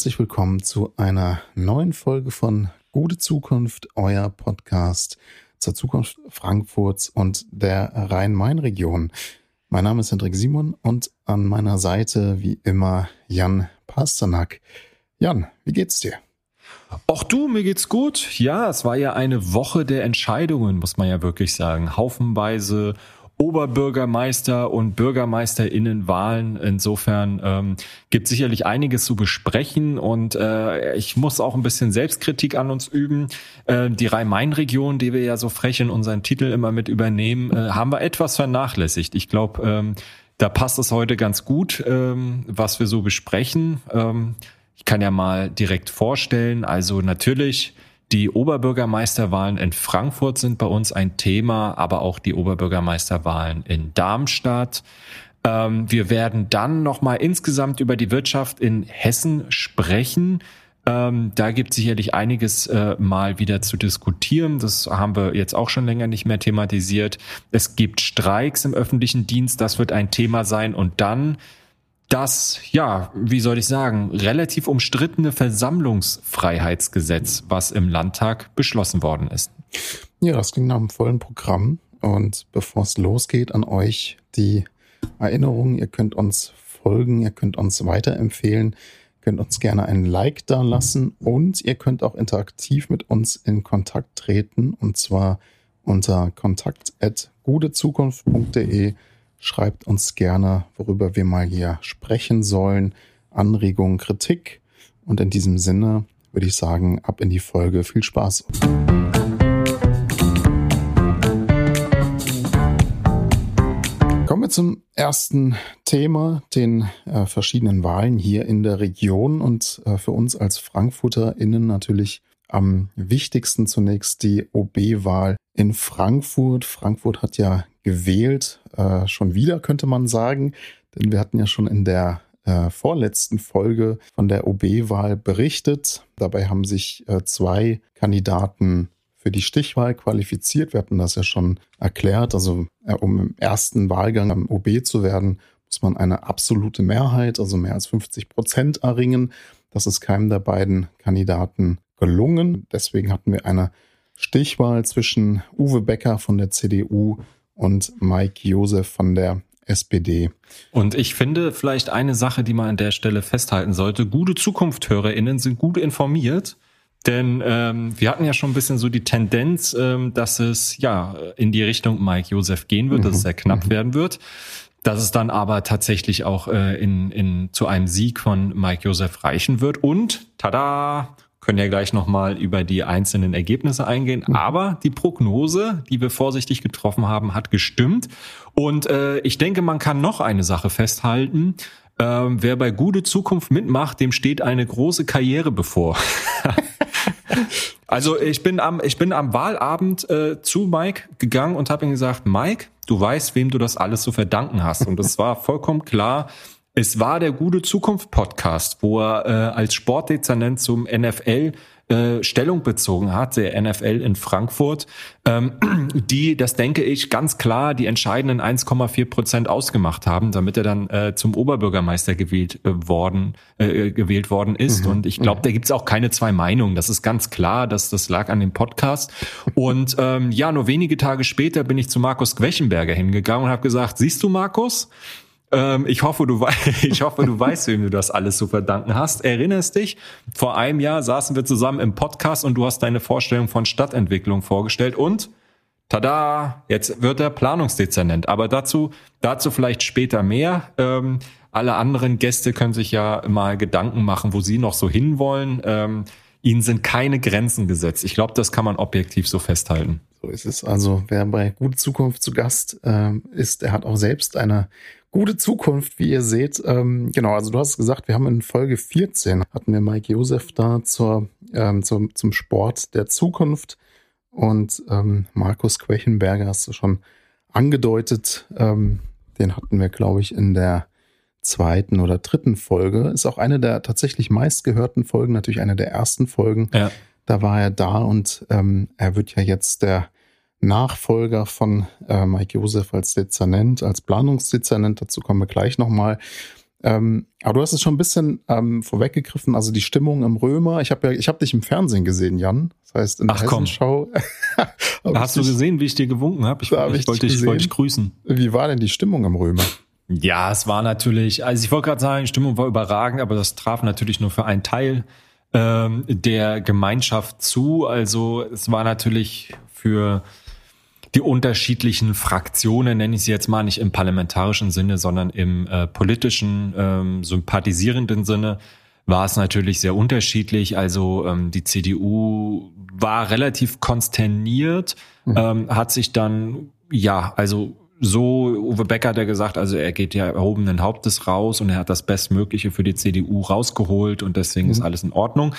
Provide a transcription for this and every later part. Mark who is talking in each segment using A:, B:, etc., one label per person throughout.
A: herzlich willkommen zu einer neuen Folge von Gute Zukunft, euer Podcast zur Zukunft Frankfurts und der Rhein-Main-Region. Mein Name ist Hendrik Simon und an meiner Seite wie immer Jan Pasternak. Jan, wie geht's dir?
B: Auch du, mir geht's gut. Ja, es war ja eine Woche der Entscheidungen, muss man ja wirklich sagen. Haufenweise Oberbürgermeister und Bürgermeisterinnenwahlen. Insofern ähm, gibt sicherlich einiges zu besprechen und äh, ich muss auch ein bisschen Selbstkritik an uns üben. Äh, die Rhein-Main-Region, die wir ja so frech in unseren Titel immer mit übernehmen, äh, haben wir etwas vernachlässigt. Ich glaube, ähm, da passt es heute ganz gut, ähm, was wir so besprechen. Ähm, ich kann ja mal direkt vorstellen. Also natürlich die Oberbürgermeisterwahlen in Frankfurt sind bei uns ein Thema, aber auch die Oberbürgermeisterwahlen in Darmstadt. Ähm, wir werden dann nochmal insgesamt über die Wirtschaft in Hessen sprechen. Ähm, da gibt es sicherlich einiges äh, mal wieder zu diskutieren. Das haben wir jetzt auch schon länger nicht mehr thematisiert. Es gibt Streiks im öffentlichen Dienst, das wird ein Thema sein. Und dann das, ja, wie soll ich sagen, relativ umstrittene Versammlungsfreiheitsgesetz, was im Landtag beschlossen worden ist.
A: Ja, das ging nach einem vollen Programm. Und bevor es losgeht, an euch die Erinnerung, ihr könnt uns folgen, ihr könnt uns weiterempfehlen, könnt uns gerne einen Like da lassen und ihr könnt auch interaktiv mit uns in Kontakt treten und zwar unter kontakt.gutezukunft.de Schreibt uns gerne, worüber wir mal hier sprechen sollen. Anregungen, Kritik. Und in diesem Sinne würde ich sagen, ab in die Folge. Viel Spaß. Kommen wir zum ersten Thema, den äh, verschiedenen Wahlen hier in der Region und äh, für uns als FrankfurterInnen natürlich am wichtigsten zunächst die OB-Wahl in Frankfurt. Frankfurt hat ja gewählt, äh, schon wieder könnte man sagen, denn wir hatten ja schon in der äh, vorletzten Folge von der OB-Wahl berichtet. Dabei haben sich äh, zwei Kandidaten für die Stichwahl qualifiziert. Wir hatten das ja schon erklärt. Also äh, um im ersten Wahlgang am OB zu werden, muss man eine absolute Mehrheit, also mehr als 50 Prozent erringen. Das ist keinem der beiden Kandidaten gelungen. Deswegen hatten wir eine Stichwahl zwischen Uwe Becker von der CDU und Mike Josef von der SPD.
B: Und ich finde vielleicht eine Sache, die man an der Stelle festhalten sollte. Gute Zukunftshörerinnen sind gut informiert. Denn ähm, wir hatten ja schon ein bisschen so die Tendenz, ähm, dass es ja in die Richtung Mike Josef gehen wird, mhm. dass es sehr knapp mhm. werden wird. Dass es dann aber tatsächlich auch äh, in, in, zu einem Sieg von Mike Josef reichen wird. Und tada, können ja gleich nochmal über die einzelnen Ergebnisse eingehen. Mhm. Aber die Prognose, die wir vorsichtig getroffen haben, hat gestimmt. Und äh, ich denke, man kann noch eine Sache festhalten. Ähm, wer bei Gute Zukunft mitmacht, dem steht eine große Karriere bevor. also ich bin am, ich bin am Wahlabend äh, zu Mike gegangen und habe ihm gesagt, Mike, du weißt, wem du das alles zu verdanken hast. Und es war vollkommen klar, es war der Gute Zukunft Podcast, wo er äh, als Sportdezernent zum NFL äh, Stellung bezogen hat, der NFL in Frankfurt, ähm, die, das denke ich, ganz klar die entscheidenden 1,4 Prozent ausgemacht haben, damit er dann äh, zum Oberbürgermeister gewählt äh, worden äh, gewählt worden ist. Mhm. Und ich glaube, da gibt's auch keine zwei Meinungen. Das ist ganz klar, dass das lag an dem Podcast. Und ähm, ja, nur wenige Tage später bin ich zu Markus Quechenberger hingegangen und habe gesagt: Siehst du, Markus? Ähm, ich hoffe, du weißt, ich hoffe, du weißt, wem du das alles zu verdanken hast. Erinnerst dich? Vor einem Jahr saßen wir zusammen im Podcast und du hast deine Vorstellung von Stadtentwicklung vorgestellt und tada, jetzt wird er Planungsdezernent. Aber dazu, dazu vielleicht später mehr. Ähm, alle anderen Gäste können sich ja mal Gedanken machen, wo sie noch so hinwollen. Ähm, ihnen sind keine Grenzen gesetzt. Ich glaube, das kann man objektiv so festhalten.
A: So ist es. Also wer bei Gute Zukunft zu Gast äh, ist, der hat auch selbst eine gute Zukunft, wie ihr seht. Ähm, genau, also du hast gesagt, wir haben in Folge 14 hatten wir Mike Josef da zur, ähm, zum, zum Sport der Zukunft und ähm, Markus Quechenberger hast du schon angedeutet. Ähm, den hatten wir, glaube ich, in der zweiten oder dritten Folge. Ist auch eine der tatsächlich meistgehörten Folgen, natürlich eine der ersten Folgen. Ja. Da war er da und ähm, er wird ja jetzt der Nachfolger von äh, Mike Josef als Dezernent, als Planungsdezernent. Dazu kommen wir gleich nochmal. Ähm, aber du hast es schon ein bisschen ähm, vorweggegriffen, also die Stimmung im Römer. Ich habe ja, ich habe dich im Fernsehen gesehen, Jan. Das heißt in der
B: Ach, komm.
A: Hessenschau.
B: Hast du gesehen, wie ich dir gewunken habe? Ich,
A: Da hab
B: ich,
A: ich
B: wollte
A: dich
B: wollte dich grüßen.
A: Wie war denn die Stimmung im Römer?
B: Ja, es war natürlich, also ich wollte gerade sagen, die Stimmung war überragend, aber das traf natürlich nur für einen Teil ähm, der Gemeinschaft zu. Also es war natürlich für die unterschiedlichen Fraktionen, nenne ich sie jetzt mal, nicht im parlamentarischen Sinne, sondern im äh, politischen, ähm, sympathisierenden Sinne, war es natürlich sehr unterschiedlich. Also ähm, die CDU war relativ konsterniert, ähm, hat sich dann, ja, also so, Uwe Becker hat ja gesagt, also er geht ja erhobenen Hauptes raus und er hat das Bestmögliche für die CDU rausgeholt und deswegen ist alles in Ordnung.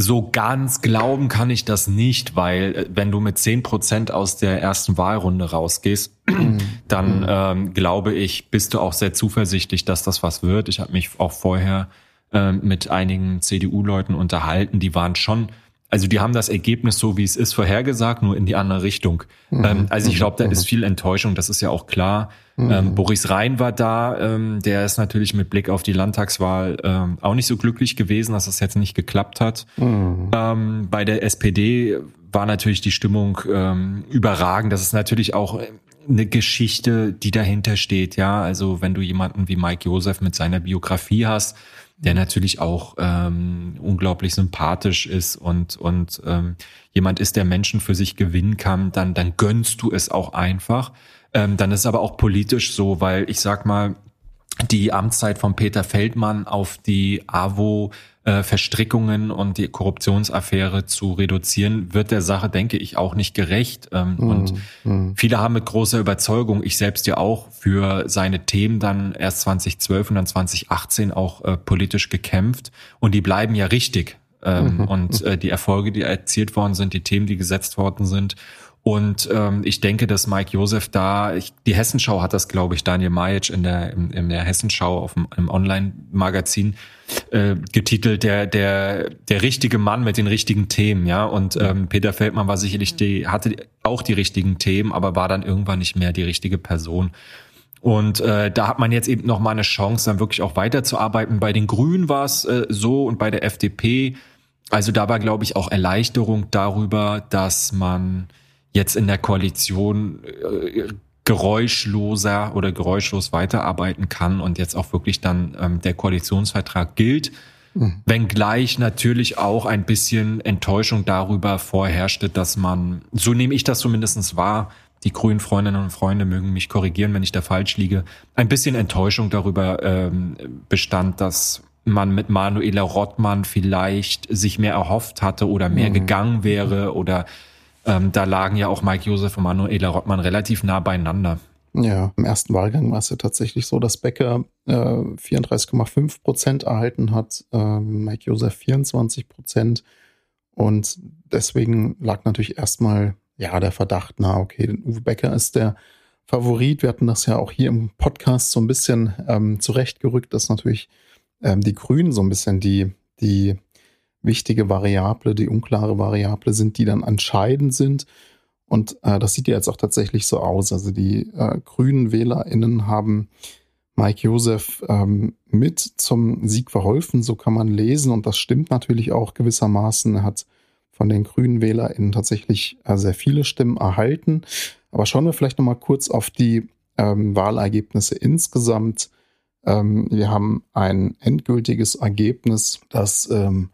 B: So ganz glauben kann ich das nicht, weil äh, wenn du mit zehn Prozent aus der ersten Wahlrunde rausgehst, dann ähm, glaube ich, bist du auch sehr zuversichtlich, dass das was wird. Ich habe mich auch vorher ähm, mit einigen CDU-Leuten unterhalten, die waren schon, also die haben das Ergebnis so, wie es ist, vorhergesagt, nur in die andere Richtung. Ähm, also ich glaube, da ist viel Enttäuschung, das ist ja auch klar. Ähm, Boris Rhein war da, ähm, der ist natürlich mit Blick auf die Landtagswahl ähm, auch nicht so glücklich gewesen, dass das jetzt nicht geklappt hat. Ähm, bei der SPD war natürlich die Stimmung ähm, überragend. Das ist natürlich auch eine Geschichte, die dahinter steht. Ja, also wenn du jemanden wie Mike Joseph mit seiner Biografie hast, der natürlich auch ähm, unglaublich sympathisch ist und und ähm, jemand ist, der Menschen für sich gewinnen kann, dann dann gönnst du es auch einfach. Ähm, dann ist aber auch politisch so, weil ich sag mal, die Amtszeit von Peter Feldmann auf die AWO äh, Verstrickungen und die Korruptionsaffäre zu reduzieren, wird der Sache, denke ich, auch nicht gerecht. Ähm, Und viele haben mit großer Überzeugung, ich selbst ja auch, für seine Themen dann erst 2012 und dann 2018 auch äh, politisch gekämpft. Und die bleiben ja richtig. Ähm, Und äh, die Erfolge, die erzielt worden sind, die Themen, die gesetzt worden sind. Und ähm, ich denke, dass Mike Josef da, ich, die Hessenschau hat das, glaube ich, Daniel Majic in der, in, in der Hessenschau auf dem im Online-Magazin äh, getitelt, der, der, der richtige Mann mit den richtigen Themen, ja. Und ähm, Peter Feldmann war sicherlich die, hatte auch die richtigen Themen, aber war dann irgendwann nicht mehr die richtige Person. Und äh, da hat man jetzt eben noch mal eine Chance, dann wirklich auch weiterzuarbeiten. Bei den Grünen war es äh, so und bei der FDP, also da war, glaube ich, auch Erleichterung darüber, dass man jetzt in der Koalition äh, geräuschloser oder geräuschlos weiterarbeiten kann und jetzt auch wirklich dann ähm, der Koalitionsvertrag gilt. Wenngleich natürlich auch ein bisschen Enttäuschung darüber vorherrschte, dass man, so nehme ich das zumindestens wahr, die grünen Freundinnen und Freunde mögen mich korrigieren, wenn ich da falsch liege, ein bisschen Enttäuschung darüber ähm, bestand, dass man mit Manuela Rottmann vielleicht sich mehr erhofft hatte oder mehr gegangen wäre oder ähm, da lagen ja auch Mike Josef und Manuela Rottmann relativ nah beieinander.
A: Ja, im ersten Wahlgang war es ja tatsächlich so, dass Becker äh, 34,5 Prozent erhalten hat, äh, Mike Josef 24 Prozent. Und deswegen lag natürlich erstmal ja der Verdacht, na okay, Uwe Becker ist der Favorit. Wir hatten das ja auch hier im Podcast so ein bisschen ähm, zurechtgerückt, dass natürlich ähm, die Grünen so ein bisschen die, die wichtige Variable, die unklare Variable sind, die dann entscheidend sind. Und äh, das sieht ja jetzt auch tatsächlich so aus. Also die äh, grünen WählerInnen haben Mike Josef ähm, mit zum Sieg verholfen, so kann man lesen. Und das stimmt natürlich auch gewissermaßen. Er hat von den grünen WählerInnen tatsächlich äh, sehr viele Stimmen erhalten. Aber schauen wir vielleicht nochmal kurz auf die ähm, Wahlergebnisse insgesamt. Ähm, wir haben ein endgültiges Ergebnis, das ähm,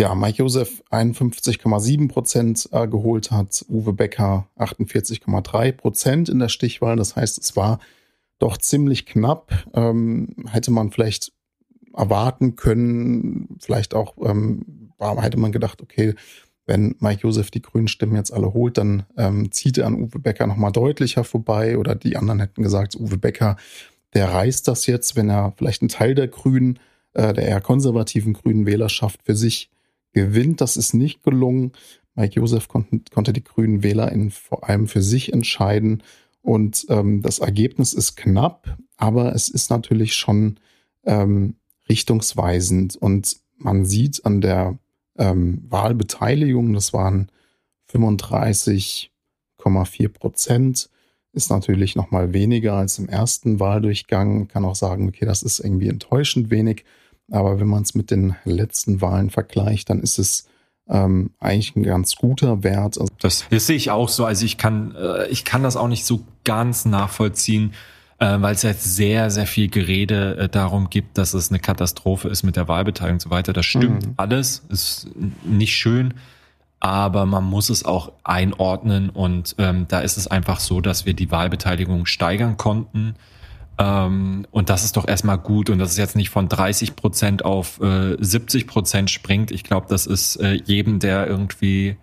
A: ja, Mike Josef 51,7 Prozent äh, geholt hat, Uwe Becker 48,3 Prozent in der Stichwahl. Das heißt, es war doch ziemlich knapp. Ähm, hätte man vielleicht erwarten können, vielleicht auch ähm, hätte man gedacht, okay, wenn Mike Josef die grünen Stimmen jetzt alle holt, dann ähm, zieht er an Uwe Becker nochmal deutlicher vorbei oder die anderen hätten gesagt, Uwe Becker, der reißt das jetzt, wenn er vielleicht einen Teil der Grünen, äh, der eher konservativen grünen Wählerschaft für sich gewinnt. Das ist nicht gelungen. Mike Josef konnten, konnte die grünen WählerInnen vor allem für sich entscheiden. Und ähm, das Ergebnis ist knapp, aber es ist natürlich schon ähm, richtungsweisend. Und man sieht an der ähm, Wahlbeteiligung, das waren 35,4 Prozent, ist natürlich noch mal weniger als im ersten Wahldurchgang. Man kann auch sagen, okay, das ist irgendwie enttäuschend wenig. Aber wenn man es mit den letzten Wahlen vergleicht, dann ist es ähm, eigentlich ein ganz guter Wert.
B: Also das, das sehe ich auch so. Also ich kann, äh, ich kann das auch nicht so ganz nachvollziehen, äh, weil es jetzt sehr, sehr viel Gerede äh, darum gibt, dass es eine Katastrophe ist mit der Wahlbeteiligung und so weiter. Das stimmt mhm. alles, ist nicht schön aber man muss es auch einordnen und ähm, da ist es einfach so, dass wir die Wahlbeteiligung steigern konnten. Ähm, und das ist doch erstmal gut und dass es jetzt nicht von 30 Prozent auf äh, 70 Prozent springt. Ich glaube, das ist äh, jedem, der irgendwie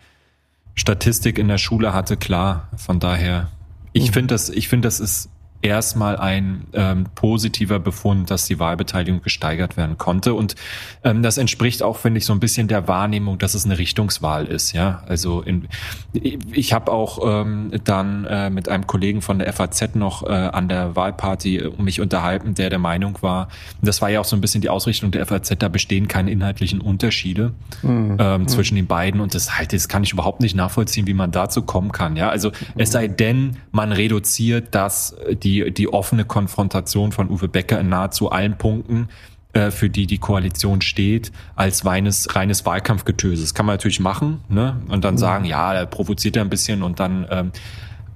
B: Statistik in der Schule hatte, klar. Von daher, ich mhm. finde das, ich finde, das ist erstmal ein ähm, positiver Befund, dass die Wahlbeteiligung gesteigert werden konnte. Und ähm, das entspricht auch, finde ich, so ein bisschen der Wahrnehmung, dass es eine Richtungswahl ist. Ja, also in, ich habe auch ähm, dann äh, mit einem Kollegen von der FAZ noch äh, an der Wahlparty äh, mich unterhalten, der der Meinung war, das war ja auch so ein bisschen die Ausrichtung der FAZ, da bestehen keine inhaltlichen Unterschiede mhm. ähm, mhm. zwischen den beiden. Und das halt, das kann ich überhaupt nicht nachvollziehen, wie man dazu kommen kann. Ja, also es sei denn, man reduziert das die die, die offene Konfrontation von Uwe Becker in nahezu allen Punkten, äh, für die die Koalition steht, als reines, reines Wahlkampfgetöse. Das kann man natürlich machen ne? und dann mhm. sagen, ja, er provoziert er ein bisschen und dann, ähm,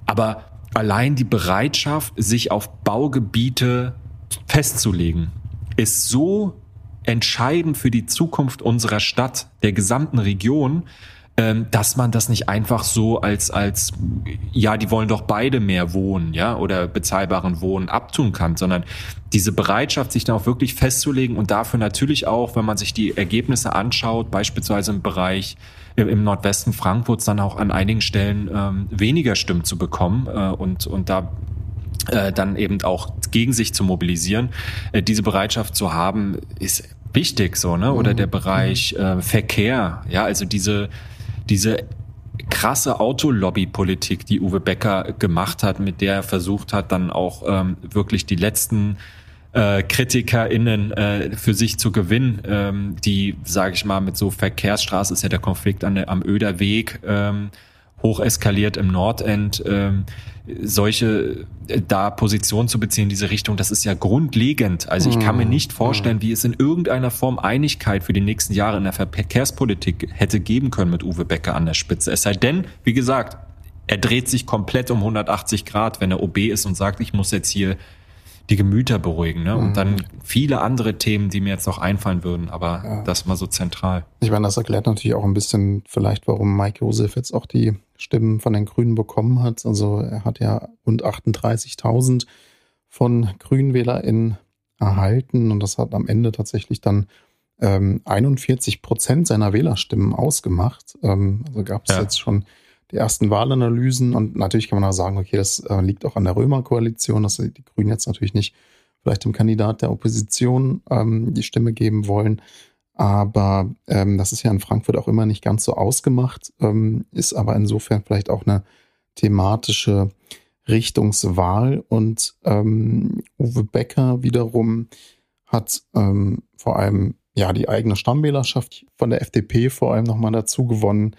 B: aber allein die Bereitschaft, sich auf Baugebiete festzulegen, ist so entscheidend für die Zukunft unserer Stadt, der gesamten Region, ähm, dass man das nicht einfach so als, als, ja, die wollen doch beide mehr wohnen, ja, oder bezahlbaren Wohnen abtun kann, sondern diese Bereitschaft, sich dann auch wirklich festzulegen und dafür natürlich auch, wenn man sich die Ergebnisse anschaut, beispielsweise im Bereich im Nordwesten Frankfurts dann auch an einigen Stellen ähm, weniger Stimmen zu bekommen äh, und, und da äh, dann eben auch gegen sich zu mobilisieren. Äh, diese Bereitschaft zu haben, ist wichtig so, ne? Oder der mhm. Bereich äh, Verkehr, ja, also diese diese krasse Autolobby-Politik, die Uwe Becker gemacht hat, mit der er versucht hat, dann auch ähm, wirklich die letzten äh, KritikerInnen äh, für sich zu gewinnen, ähm, die, sage ich mal, mit so Verkehrsstraße ist ja der Konflikt an am Öder Weg ähm, hoch eskaliert im Nordend. Ähm, solche äh, da Position zu beziehen in diese Richtung, das ist ja grundlegend. Also ich kann mir mhm. nicht vorstellen, wie es in irgendeiner Form Einigkeit für die nächsten Jahre in der Verkehrspolitik hätte geben können mit Uwe Becker an der Spitze. Es sei denn, wie gesagt, er dreht sich komplett um 180 Grad, wenn er OB ist und sagt, ich muss jetzt hier die Gemüter beruhigen. Ne? Und mhm. dann viele andere Themen, die mir jetzt noch einfallen würden, aber ja. das war so zentral.
A: Ich meine, das erklärt natürlich auch ein bisschen vielleicht, warum Mike Josef jetzt auch die Stimmen von den Grünen bekommen hat. Also er hat ja rund 38.000 von GrünwählerInnen erhalten und das hat am Ende tatsächlich dann ähm, 41 Prozent seiner Wählerstimmen ausgemacht. Ähm, also gab es ja. jetzt schon ersten Wahlanalysen und natürlich kann man auch sagen, okay, das äh, liegt auch an der Römer-Koalition, dass die Grünen jetzt natürlich nicht vielleicht dem Kandidat der Opposition ähm, die Stimme geben wollen. Aber ähm, das ist ja in Frankfurt auch immer nicht ganz so ausgemacht, ähm, ist aber insofern vielleicht auch eine thematische Richtungswahl. Und ähm, Uwe Becker wiederum hat ähm, vor allem ja die eigene Stammwählerschaft von der FDP vor allem nochmal dazu gewonnen,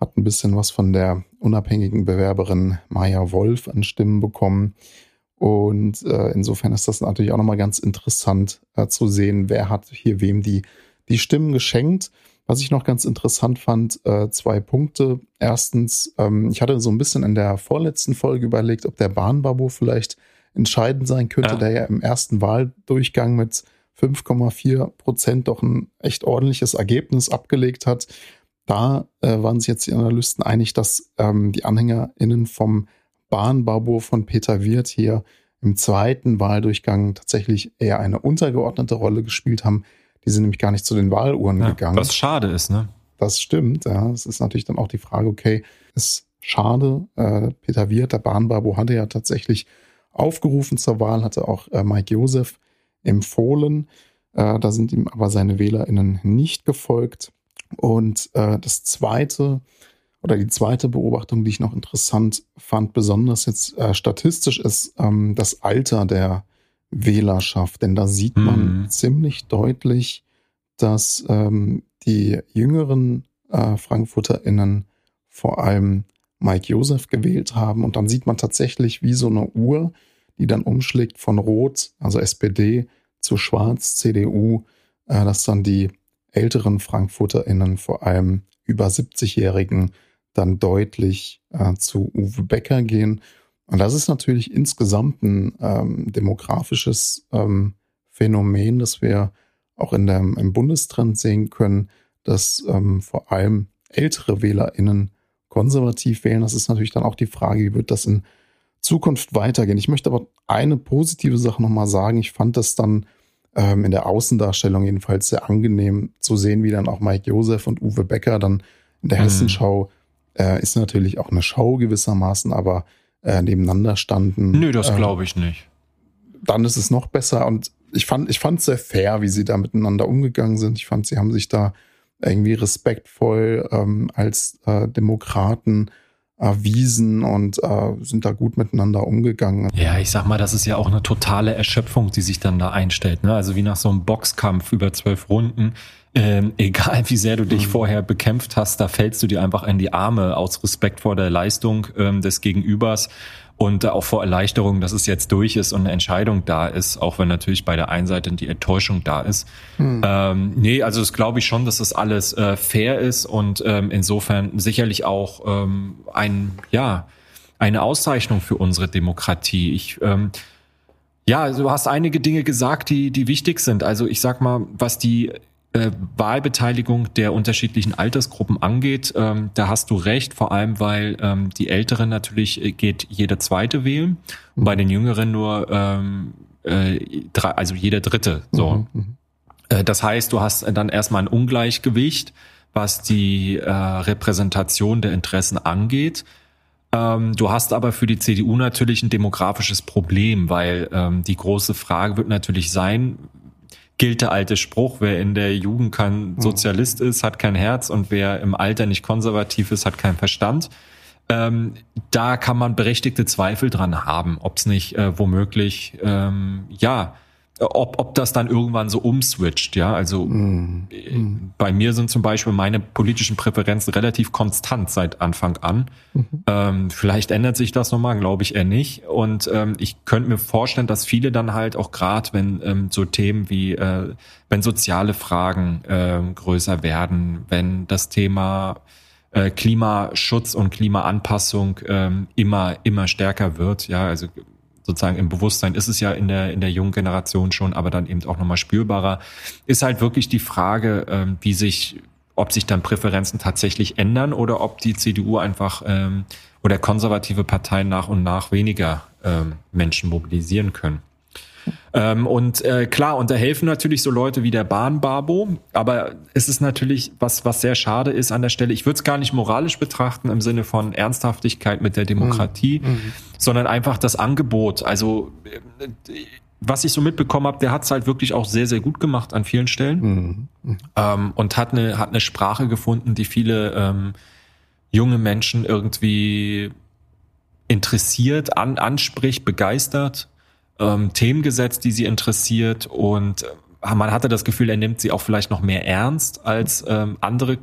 A: hat ein bisschen was von der unabhängigen Bewerberin Maya Wolf an Stimmen bekommen. Und äh, insofern ist das natürlich auch nochmal ganz interessant äh, zu sehen, wer hat hier wem die die Stimmen geschenkt. Was ich noch ganz interessant fand, äh, zwei Punkte. Erstens, ähm, ich hatte so ein bisschen in der vorletzten Folge überlegt, ob der Bahnbabo vielleicht entscheidend sein könnte, ja. der ja im ersten Wahldurchgang mit 5,4 Prozent doch ein echt ordentliches Ergebnis abgelegt hat. Da äh, waren sich jetzt die Analysten einig, dass ähm, die AnhängerInnen vom Bahnbabo von Peter Wirth hier im zweiten Wahldurchgang tatsächlich eher eine untergeordnete Rolle gespielt haben. Die sind nämlich gar nicht zu den Wahluhren ja, gegangen.
B: Was schade ist, ne?
A: Das stimmt, ja. Es ist natürlich dann auch die Frage, okay, ist schade. Äh, Peter Wirth, der Bahnbabo, hatte ja tatsächlich aufgerufen zur Wahl, hatte auch äh, Mike Josef empfohlen. Äh, da sind ihm aber seine WählerInnen nicht gefolgt. Und äh, das zweite oder die zweite Beobachtung, die ich noch interessant fand, besonders jetzt äh, statistisch, ist ähm, das Alter der Wählerschaft. Denn da sieht man mhm. ziemlich deutlich, dass ähm, die jüngeren äh, FrankfurterInnen vor allem Mike Joseph gewählt haben. Und dann sieht man tatsächlich wie so eine Uhr, die dann umschlägt von Rot, also SPD, zu Schwarz, CDU, äh, dass dann die älteren FrankfurterInnen, vor allem über 70-Jährigen, dann deutlich äh, zu Uwe Becker gehen. Und das ist natürlich insgesamt ein ähm, demografisches ähm, Phänomen, das wir auch in der, im Bundestrend sehen können, dass ähm, vor allem ältere WählerInnen konservativ wählen. Das ist natürlich dann auch die Frage, wie wird das in Zukunft weitergehen. Ich möchte aber eine positive Sache nochmal sagen. Ich fand das dann ähm, in der Außendarstellung jedenfalls sehr angenehm zu sehen, wie dann auch Mike Josef und Uwe Becker dann in der mhm. Hessenschau äh, ist natürlich auch eine Show gewissermaßen, aber äh, nebeneinander standen.
B: Nö, das äh, glaube ich nicht.
A: Dann ist es noch besser und ich fand, ich fand sehr fair, wie sie da miteinander umgegangen sind. Ich fand, sie haben sich da irgendwie respektvoll ähm, als äh, Demokraten erwiesen und äh, sind da gut miteinander umgegangen.
B: Ja, ich sag mal, das ist ja auch eine totale Erschöpfung, die sich dann da einstellt. Ne? Also wie nach so einem Boxkampf über zwölf Runden. Ähm, egal wie sehr du dich mhm. vorher bekämpft hast, da fällst du dir einfach in die Arme aus Respekt vor der Leistung ähm, des Gegenübers und auch vor Erleichterung, dass es jetzt durch ist und eine Entscheidung da ist, auch wenn natürlich bei der einen Seite die Enttäuschung da ist. Hm. Ähm, nee, also das glaube ich schon, dass das alles äh, fair ist und ähm, insofern sicherlich auch ähm, ein, ja, eine Auszeichnung für unsere Demokratie. Ich ähm, ja, also du hast einige Dinge gesagt, die, die wichtig sind. Also ich sag mal, was die äh, Wahlbeteiligung der unterschiedlichen Altersgruppen angeht, ähm, da hast du recht, vor allem weil ähm, die Älteren natürlich äh, geht jeder zweite wählen und bei den Jüngeren nur ähm, äh, drei, also jeder dritte. So. Mhm, mhm. Äh, das heißt, du hast dann erstmal ein Ungleichgewicht, was die äh, Repräsentation der Interessen angeht. Ähm, du hast aber für die CDU natürlich ein demografisches Problem, weil ähm, die große Frage wird natürlich sein, gilt der alte Spruch, wer in der Jugend kein hm. Sozialist ist, hat kein Herz und wer im Alter nicht konservativ ist, hat keinen Verstand. Ähm, da kann man berechtigte Zweifel dran haben, ob es nicht äh, womöglich ähm, ja ob, ob das dann irgendwann so umswitcht, ja. Also mm, mm. bei mir sind zum Beispiel meine politischen Präferenzen relativ konstant seit Anfang an. Mhm. Ähm, vielleicht ändert sich das nochmal, glaube ich eher nicht. Und ähm, ich könnte mir vorstellen, dass viele dann halt auch gerade, wenn ähm, so Themen wie, äh, wenn soziale Fragen äh, größer werden, wenn das Thema äh, Klimaschutz und Klimaanpassung ähm, immer, immer stärker wird, ja, also sozusagen im Bewusstsein ist es ja in der, in der jungen Generation schon, aber dann eben auch nochmal spürbarer, ist halt wirklich die Frage, ähm, wie sich, ob sich dann Präferenzen tatsächlich ändern oder ob die CDU einfach ähm, oder konservative Parteien nach und nach weniger ähm, Menschen mobilisieren können. Ähm, und äh, klar, und da helfen natürlich so Leute wie der Bahnbabo, aber es ist natürlich, was, was sehr schade ist an der Stelle, ich würde es gar nicht moralisch betrachten im Sinne von Ernsthaftigkeit mit der Demokratie, mhm. mhm. sondern einfach das Angebot. Also äh, was ich so mitbekommen habe, der hat es halt wirklich auch sehr, sehr gut gemacht an vielen Stellen mhm. mhm. Ähm, und hat eine, hat eine Sprache gefunden, die viele ähm, junge Menschen irgendwie interessiert, an, anspricht, begeistert ähm, Themen gesetzt, die sie interessiert und äh, man hatte das Gefühl, er nimmt sie auch vielleicht noch mehr ernst als ähm, andere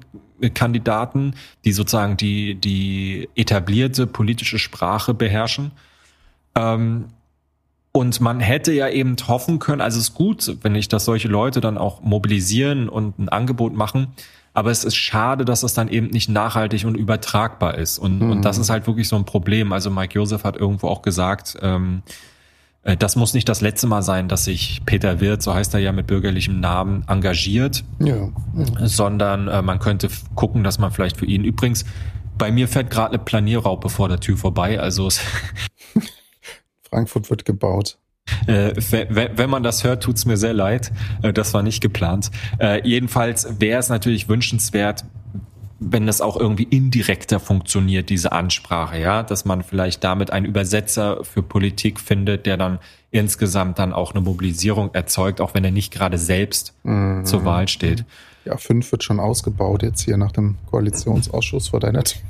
B: Kandidaten, die sozusagen die, die etablierte politische Sprache beherrschen. Ähm, und man hätte ja eben hoffen können, also es ist gut, wenn ich, dass solche Leute dann auch mobilisieren und ein Angebot machen. Aber es ist schade, dass es dann eben nicht nachhaltig und übertragbar ist. Und, mhm. und das ist halt wirklich so ein Problem. Also Mike Joseph hat irgendwo auch gesagt, ähm, äh, das muss nicht das letzte Mal sein, dass sich Peter Wirth, so heißt er ja mit bürgerlichem Namen, engagiert, ja, ja. sondern äh, man könnte gucken, dass man vielleicht für ihn übrigens, bei mir fährt gerade eine Planierraupe vor der Tür vorbei, also
A: Frankfurt wird gebaut.
B: Äh, wenn man das hört, tut's mir sehr leid. Äh, das war nicht geplant. Äh, jedenfalls wäre es natürlich wünschenswert, wenn das auch irgendwie indirekter funktioniert, diese Ansprache, ja, dass man vielleicht damit einen Übersetzer für Politik findet, der dann insgesamt dann auch eine Mobilisierung erzeugt, auch wenn er nicht gerade selbst mhm. zur Wahl steht.
A: Ja, fünf wird schon ausgebaut jetzt hier nach dem Koalitionsausschuss vor deiner Tür.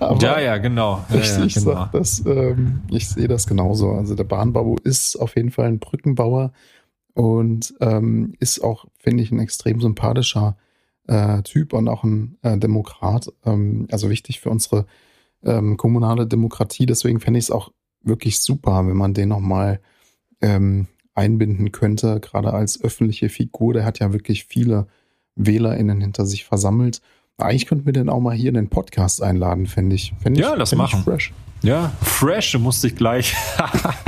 B: ja, ja, genau.
A: Ja, ich,
B: ja,
A: ich, genau. Das, ähm, ich sehe das genauso. Also der Bahnbau ist auf jeden Fall ein Brückenbauer und ähm, ist auch, finde ich, ein extrem sympathischer äh, Typ und auch ein äh, Demokrat. Ähm, also wichtig für unsere ähm, kommunale Demokratie. Deswegen fände ich es auch wirklich super, wenn man den nochmal ähm, einbinden könnte, gerade als öffentliche Figur. Der hat ja wirklich viele WählerInnen hinter sich versammelt. Eigentlich könnten wir den auch mal hier in den Podcast einladen, fände ich. Fänd
B: ja,
A: ich,
B: das machen.
A: fresh.
B: Ja, fresh musste ich gleich.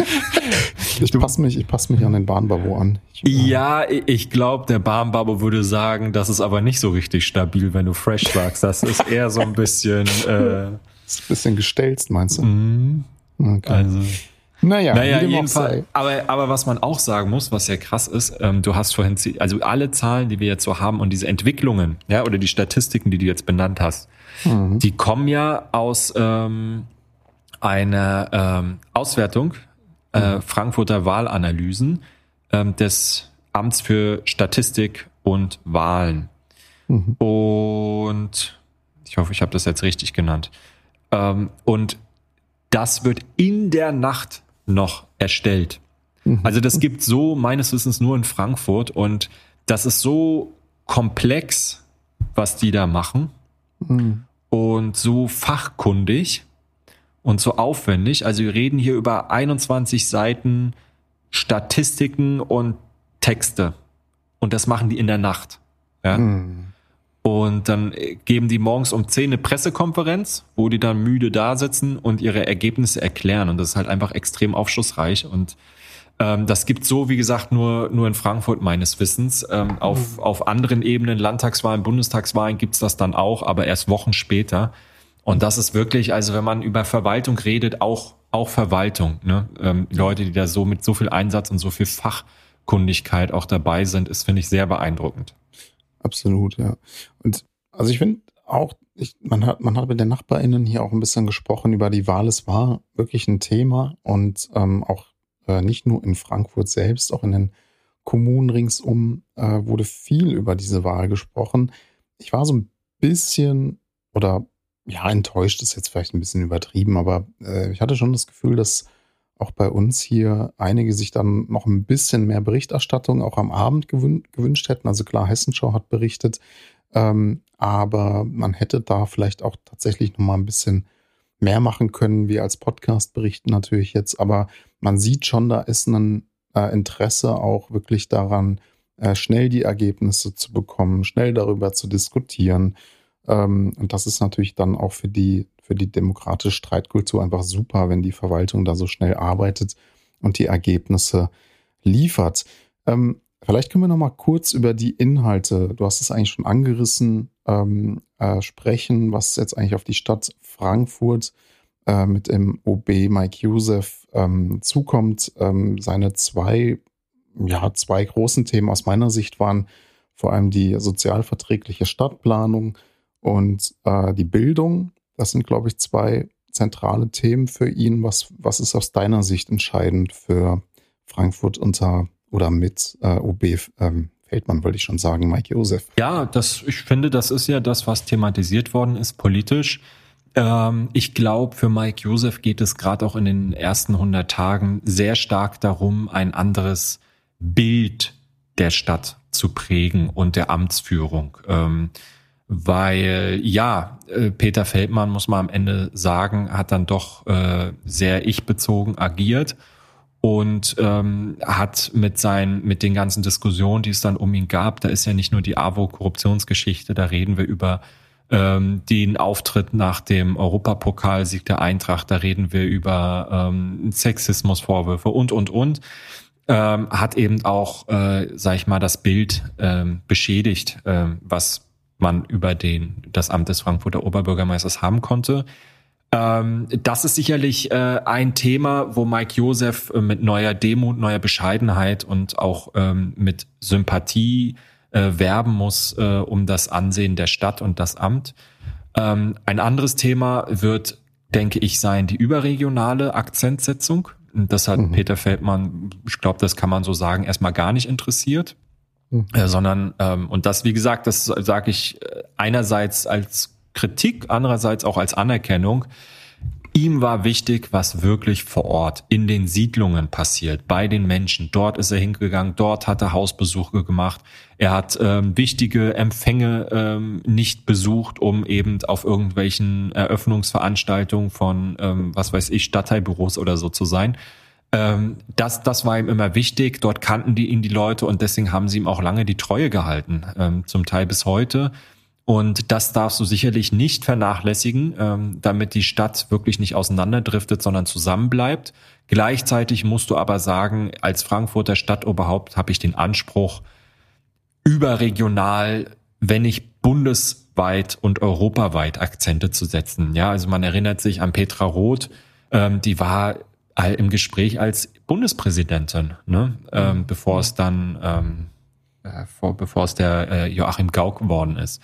A: ich passe mich, pass mich an den Bahnbabo an.
B: Ich, ja, ich glaube, der Bahnbabo würde sagen, das ist aber nicht so richtig stabil, wenn du fresh sagst. Das ist eher so ein bisschen. Äh,
A: ist ein bisschen gestelzt, meinst du?
B: Mm, okay. Also.
A: Naja,
B: naja jedenfalls. Aber, aber was man auch sagen muss, was ja krass ist, ähm, du hast vorhin, also alle Zahlen, die wir jetzt so haben und diese Entwicklungen, ja, oder die Statistiken, die du jetzt benannt hast, mhm. die kommen ja aus ähm, einer ähm, Auswertung äh, mhm. Frankfurter Wahlanalysen ähm, des Amts für Statistik und Wahlen. Mhm. Und ich hoffe, ich habe das jetzt richtig genannt. Ähm, und das wird in der Nacht noch erstellt. Mhm. Also das gibt so meines Wissens nur in Frankfurt und das ist so komplex, was die da machen mhm. und so fachkundig und so aufwendig. Also wir reden hier über 21 Seiten Statistiken und Texte und das machen die in der Nacht. Ja? Mhm. Und dann geben die morgens um 10 eine Pressekonferenz, wo die dann müde da sitzen und ihre Ergebnisse erklären. Und das ist halt einfach extrem aufschlussreich. Und ähm, das gibt so, wie gesagt, nur, nur in Frankfurt meines Wissens. Ähm, auf, mhm. auf anderen Ebenen, Landtagswahlen, Bundestagswahlen gibt's das dann auch, aber erst Wochen später. Und das ist wirklich, also wenn man über Verwaltung redet, auch, auch Verwaltung. Ne? Ähm, Leute, die da so mit so viel Einsatz und so viel Fachkundigkeit auch dabei sind, ist, finde ich, sehr beeindruckend.
A: Absolut, ja. Und also ich finde auch, ich, man hat, man hat mit den NachbarInnen hier auch ein bisschen gesprochen über die Wahl. Es war wirklich ein Thema und ähm, auch äh, nicht nur in Frankfurt selbst, auch in den Kommunen ringsum äh, wurde viel über diese Wahl gesprochen. Ich war so ein bisschen oder ja, enttäuscht ist jetzt vielleicht ein bisschen übertrieben, aber äh, ich hatte schon das Gefühl, dass auch bei uns hier einige sich dann noch ein bisschen mehr Berichterstattung auch am Abend gewün gewünscht hätten. Also klar, Hessenschau hat berichtet, ähm, aber man hätte da vielleicht auch tatsächlich noch mal ein bisschen mehr machen können. Wir als Podcast berichten natürlich jetzt, aber man sieht schon, da ist ein äh, Interesse auch wirklich daran, äh, schnell die Ergebnisse zu bekommen, schnell darüber zu diskutieren. Ähm, und das ist natürlich dann auch für die für die demokratische Streitkultur einfach super, wenn die Verwaltung da so schnell arbeitet und die Ergebnisse liefert. Ähm, vielleicht können wir noch mal kurz über die Inhalte, du hast es eigentlich schon angerissen, ähm, äh, sprechen, was jetzt eigentlich auf die Stadt Frankfurt äh, mit dem OB Mike Youssef ähm, zukommt. Ähm, seine zwei, ja, zwei großen Themen aus meiner Sicht waren vor allem die sozialverträgliche Stadtplanung und äh, die Bildung. Das sind, glaube ich, zwei zentrale Themen für ihn. Was, was ist aus deiner Sicht entscheidend für Frankfurt unter oder mit äh, OB ähm, Feldmann, wollte ich schon sagen, Mike Josef?
B: Ja, das, ich finde, das ist ja das, was thematisiert worden ist politisch. Ähm, ich glaube, für Mike Josef geht es gerade auch in den ersten 100 Tagen sehr stark darum, ein anderes Bild der Stadt zu prägen und der Amtsführung. Ähm, weil ja, äh, Peter Feldmann, muss man am Ende sagen, hat dann doch äh, sehr ich-bezogen agiert und ähm, hat mit seinen, mit den ganzen Diskussionen, die es dann um ihn gab, da ist ja nicht nur die AWO-Korruptionsgeschichte, da reden wir über ähm, den Auftritt nach dem Europapokalsieg der Eintracht, da reden wir über ähm, Sexismusvorwürfe und, und, und. Ähm, hat eben auch, äh, sag ich mal, das Bild ähm, beschädigt, ähm, was man über den, das Amt des Frankfurter Oberbürgermeisters haben konnte. Ähm, das ist sicherlich äh, ein Thema, wo Mike Josef äh, mit neuer Demut, neuer Bescheidenheit und auch ähm, mit Sympathie äh, werben muss äh, um das Ansehen der Stadt und das Amt. Ähm, ein anderes Thema wird, denke ich, sein die überregionale Akzentsetzung. Das hat mhm. Peter Feldmann, ich glaube, das kann man so sagen, erstmal gar nicht interessiert. Mhm. Äh, sondern, ähm, und das, wie gesagt, das sage ich äh, einerseits als Kritik, andererseits auch als Anerkennung. Ihm war wichtig, was wirklich vor Ort in den Siedlungen passiert, bei den Menschen. Dort ist er hingegangen, dort hat er Hausbesuche gemacht. Er hat ähm, wichtige Empfänge ähm, nicht besucht, um eben auf irgendwelchen Eröffnungsveranstaltungen von, ähm, was weiß ich, Stadtteilbüros oder so zu sein. Ähm, das, das war ihm immer wichtig. Dort kannten die ihn die Leute und deswegen haben sie ihm auch lange die Treue gehalten, ähm, zum Teil bis heute. Und das darfst du sicherlich nicht vernachlässigen, ähm, damit die Stadt wirklich nicht auseinanderdriftet, sondern zusammenbleibt. Gleichzeitig musst du aber sagen, als Frankfurter Stadtoberhaupt habe ich den Anspruch, überregional, wenn nicht bundesweit und europaweit Akzente zu setzen. Ja, also man erinnert sich an Petra Roth, ähm, die war im Gespräch als Bundespräsidentin, ne? ähm, mhm. bevor es dann ähm, äh, vor, bevor es der äh, Joachim Gauck geworden ist.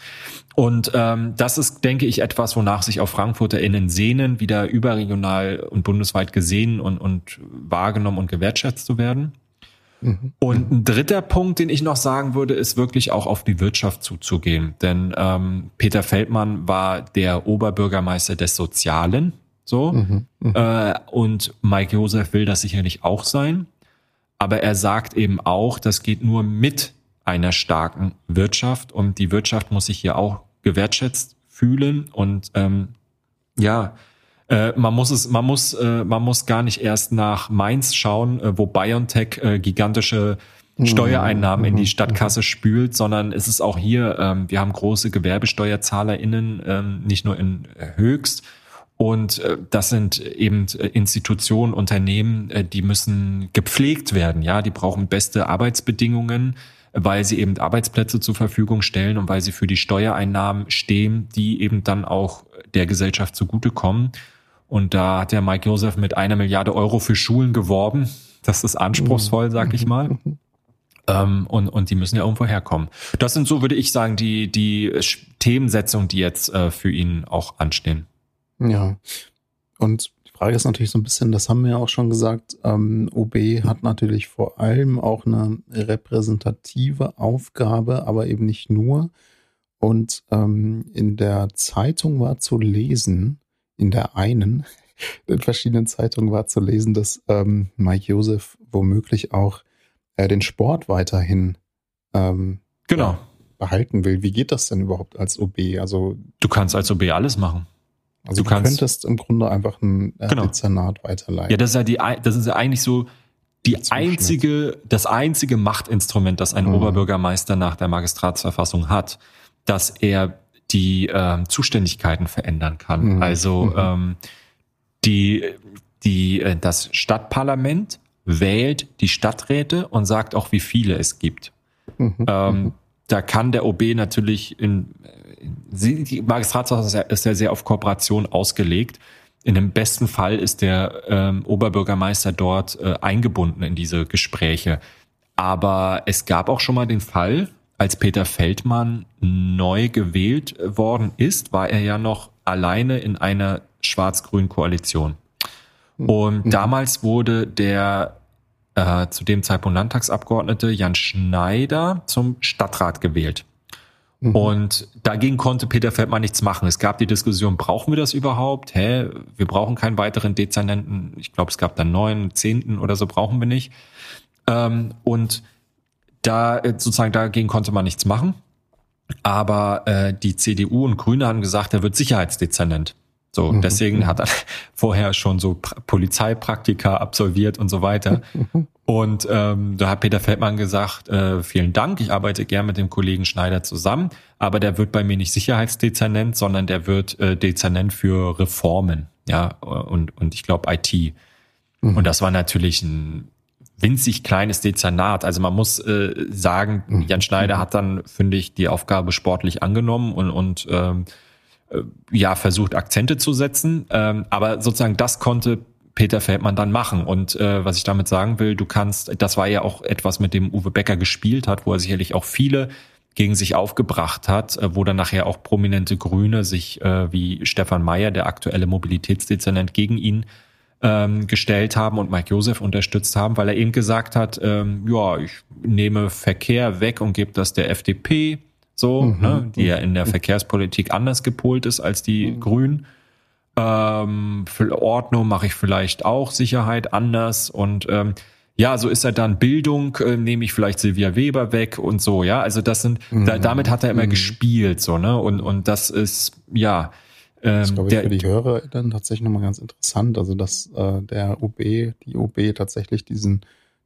B: Und ähm, das ist, denke ich, etwas, wonach sich auch FrankfurterInnen sehnen, wieder überregional und bundesweit gesehen und, und wahrgenommen und gewertschätzt zu werden. Mhm. Und ein dritter Punkt, den ich noch sagen würde, ist wirklich auch auf die Wirtschaft zuzugehen. Denn ähm, Peter Feldmann war der Oberbürgermeister des Sozialen, so. Mhm. Mhm. Äh, und Mike Josef will das sicherlich auch sein. Aber er sagt eben auch, das geht nur mit einer starken Wirtschaft und die Wirtschaft muss sich hier auch gewertschätzt fühlen und ähm, ja, äh, man muss es, man muss, äh, man muss gar nicht erst nach Mainz schauen, äh, wo BioNTech äh, gigantische mhm. Steuereinnahmen in die mhm. Stadtkasse spült, sondern es ist auch hier, ähm, wir haben große GewerbesteuerzahlerInnen, ähm, nicht nur in Höchst, und äh, das sind eben äh, Institutionen, Unternehmen, äh, die müssen gepflegt werden, ja, die brauchen beste Arbeitsbedingungen, weil sie eben Arbeitsplätze zur Verfügung stellen und weil sie für die Steuereinnahmen stehen, die eben dann auch der Gesellschaft zugutekommen. Und da hat der Mike Joseph mit einer Milliarde Euro für Schulen geworben. Das ist anspruchsvoll, sag ich mal. Ähm, und, und die müssen ja irgendwo herkommen. Das sind so, würde ich sagen, die, die Themensetzungen, die jetzt äh, für ihn auch anstehen.
A: Ja. Und Frage ist natürlich so ein bisschen, das haben wir ja auch schon gesagt, ähm, OB hat natürlich vor allem auch eine repräsentative Aufgabe, aber eben nicht nur. Und ähm, in der Zeitung war zu lesen, in der einen, in verschiedenen Zeitungen war zu lesen, dass ähm, Mike Josef womöglich auch äh, den Sport weiterhin ähm,
B: genau. Ja,
A: behalten will. Wie geht das denn überhaupt als OB? Also
B: du kannst als OB alles machen.
A: Also du, du kannst, könntest im Grunde einfach ein äh, genau. Dezernat weiterleiten.
B: Ja, das ist ja die, das ist ja eigentlich so die einzige, das einzige Machtinstrument, das ein mhm. Oberbürgermeister nach der Magistratsverfassung hat, dass er die äh, Zuständigkeiten verändern kann. Mhm. Also mhm. ähm, die, die, äh, das Stadtparlament wählt die Stadträte und sagt auch, wie viele es gibt. Mhm. Ähm, mhm. da kann der OB natürlich in die Magistratsverfassung ist ja sehr auf Kooperation ausgelegt. In dem besten Fall ist der ähm, Oberbürgermeister dort äh, eingebunden in diese Gespräche. Aber es gab auch schon mal den Fall, als Peter Feldmann neu gewählt worden ist, war er ja noch alleine in einer schwarz-grünen Koalition. Hm. Und mhm. damals wurde der äh, zu dem Zeitpunkt Landtagsabgeordnete Jan Schneider zum Stadtrat gewählt. Mhm. Und dagegen konnte Peter Feldmann nichts machen. Es gab die Diskussion, brauchen wir das überhaupt? Hä, wir brauchen keinen weiteren Dezernenten. Ich glaube, es gab dann neun, zehnten oder so brauchen wir nicht. Ähm, und da äh, sozusagen dagegen konnte man nichts machen. Aber äh, die CDU und Grüne haben gesagt, er wird Sicherheitsdezernent. So, mhm. deswegen hat er vorher schon so Polizeipraktika absolviert und so weiter. Und ähm, da hat Peter Feldmann gesagt, äh, vielen Dank, ich arbeite gern mit dem Kollegen Schneider zusammen, aber der wird bei mir nicht Sicherheitsdezernent, sondern der wird äh, Dezernent für Reformen, ja, und, und ich glaube IT. Mhm. Und das war natürlich ein winzig kleines Dezernat. Also man muss äh, sagen, mhm. Jan Schneider hat dann, finde ich, die Aufgabe sportlich angenommen und, und ähm, äh, ja, versucht, Akzente zu setzen. Ähm, aber sozusagen das konnte Peter Feldmann dann machen. Und äh, was ich damit sagen will, du kannst, das war ja auch etwas, mit dem Uwe Becker gespielt hat, wo er sicherlich auch viele gegen sich aufgebracht hat, äh, wo dann nachher auch prominente Grüne sich äh, wie Stefan Mayer, der aktuelle Mobilitätsdezernent, gegen ihn ähm, gestellt haben und Mike Josef unterstützt haben, weil er eben gesagt hat, ähm, ja, ich nehme Verkehr weg und gebe das der FDP, so, mhm. ne, die ja in der Verkehrspolitik anders gepolt ist als die mhm. Grünen. Ähm, für Ordnung mache ich vielleicht auch Sicherheit anders und ähm, ja, so ist er dann Bildung, äh, nehme ich vielleicht Silvia Weber weg und so, ja. Also das sind, mhm. da, damit hat er immer mhm. gespielt, so, ne? Und, und das ist, ja.
A: Ähm, das glaube ich, der, für die Hörer dann tatsächlich nochmal ganz interessant. Also, dass äh, der OB, die OB tatsächlich diesen,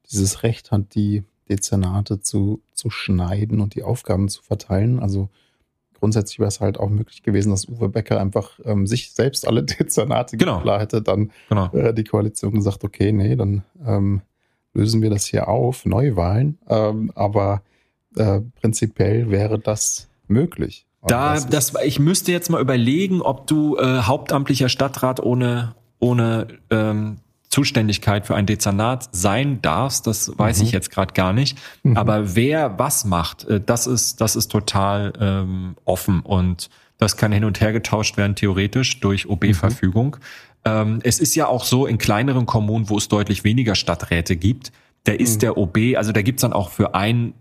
A: dieses Recht hat, die Dezernate zu, zu schneiden und die Aufgaben zu verteilen. Also grundsätzlich wäre es halt auch möglich gewesen, dass Uwe Becker einfach ähm, sich selbst alle Dezernate
B: genau.
A: klar hätte, dann genau. äh, die Koalition gesagt, okay, nee, dann ähm, lösen wir das hier auf, Neuwahlen. Ähm, aber äh, prinzipiell wäre das möglich.
B: Da, das, das, ich müsste jetzt mal überlegen, ob du äh, hauptamtlicher Stadtrat ohne, ohne ähm, Zuständigkeit für ein Dezernat sein darfst. Das weiß mhm. ich jetzt gerade gar nicht. Mhm. Aber wer was macht, äh, das ist, das ist total ähm, offen und das kann hin und her getauscht werden, theoretisch durch OB-Verfügung. Mhm. Ähm, es ist ja auch so in kleineren Kommunen, wo es deutlich weniger Stadträte gibt, da ist mhm. der OB, also da gibt's dann auch für einen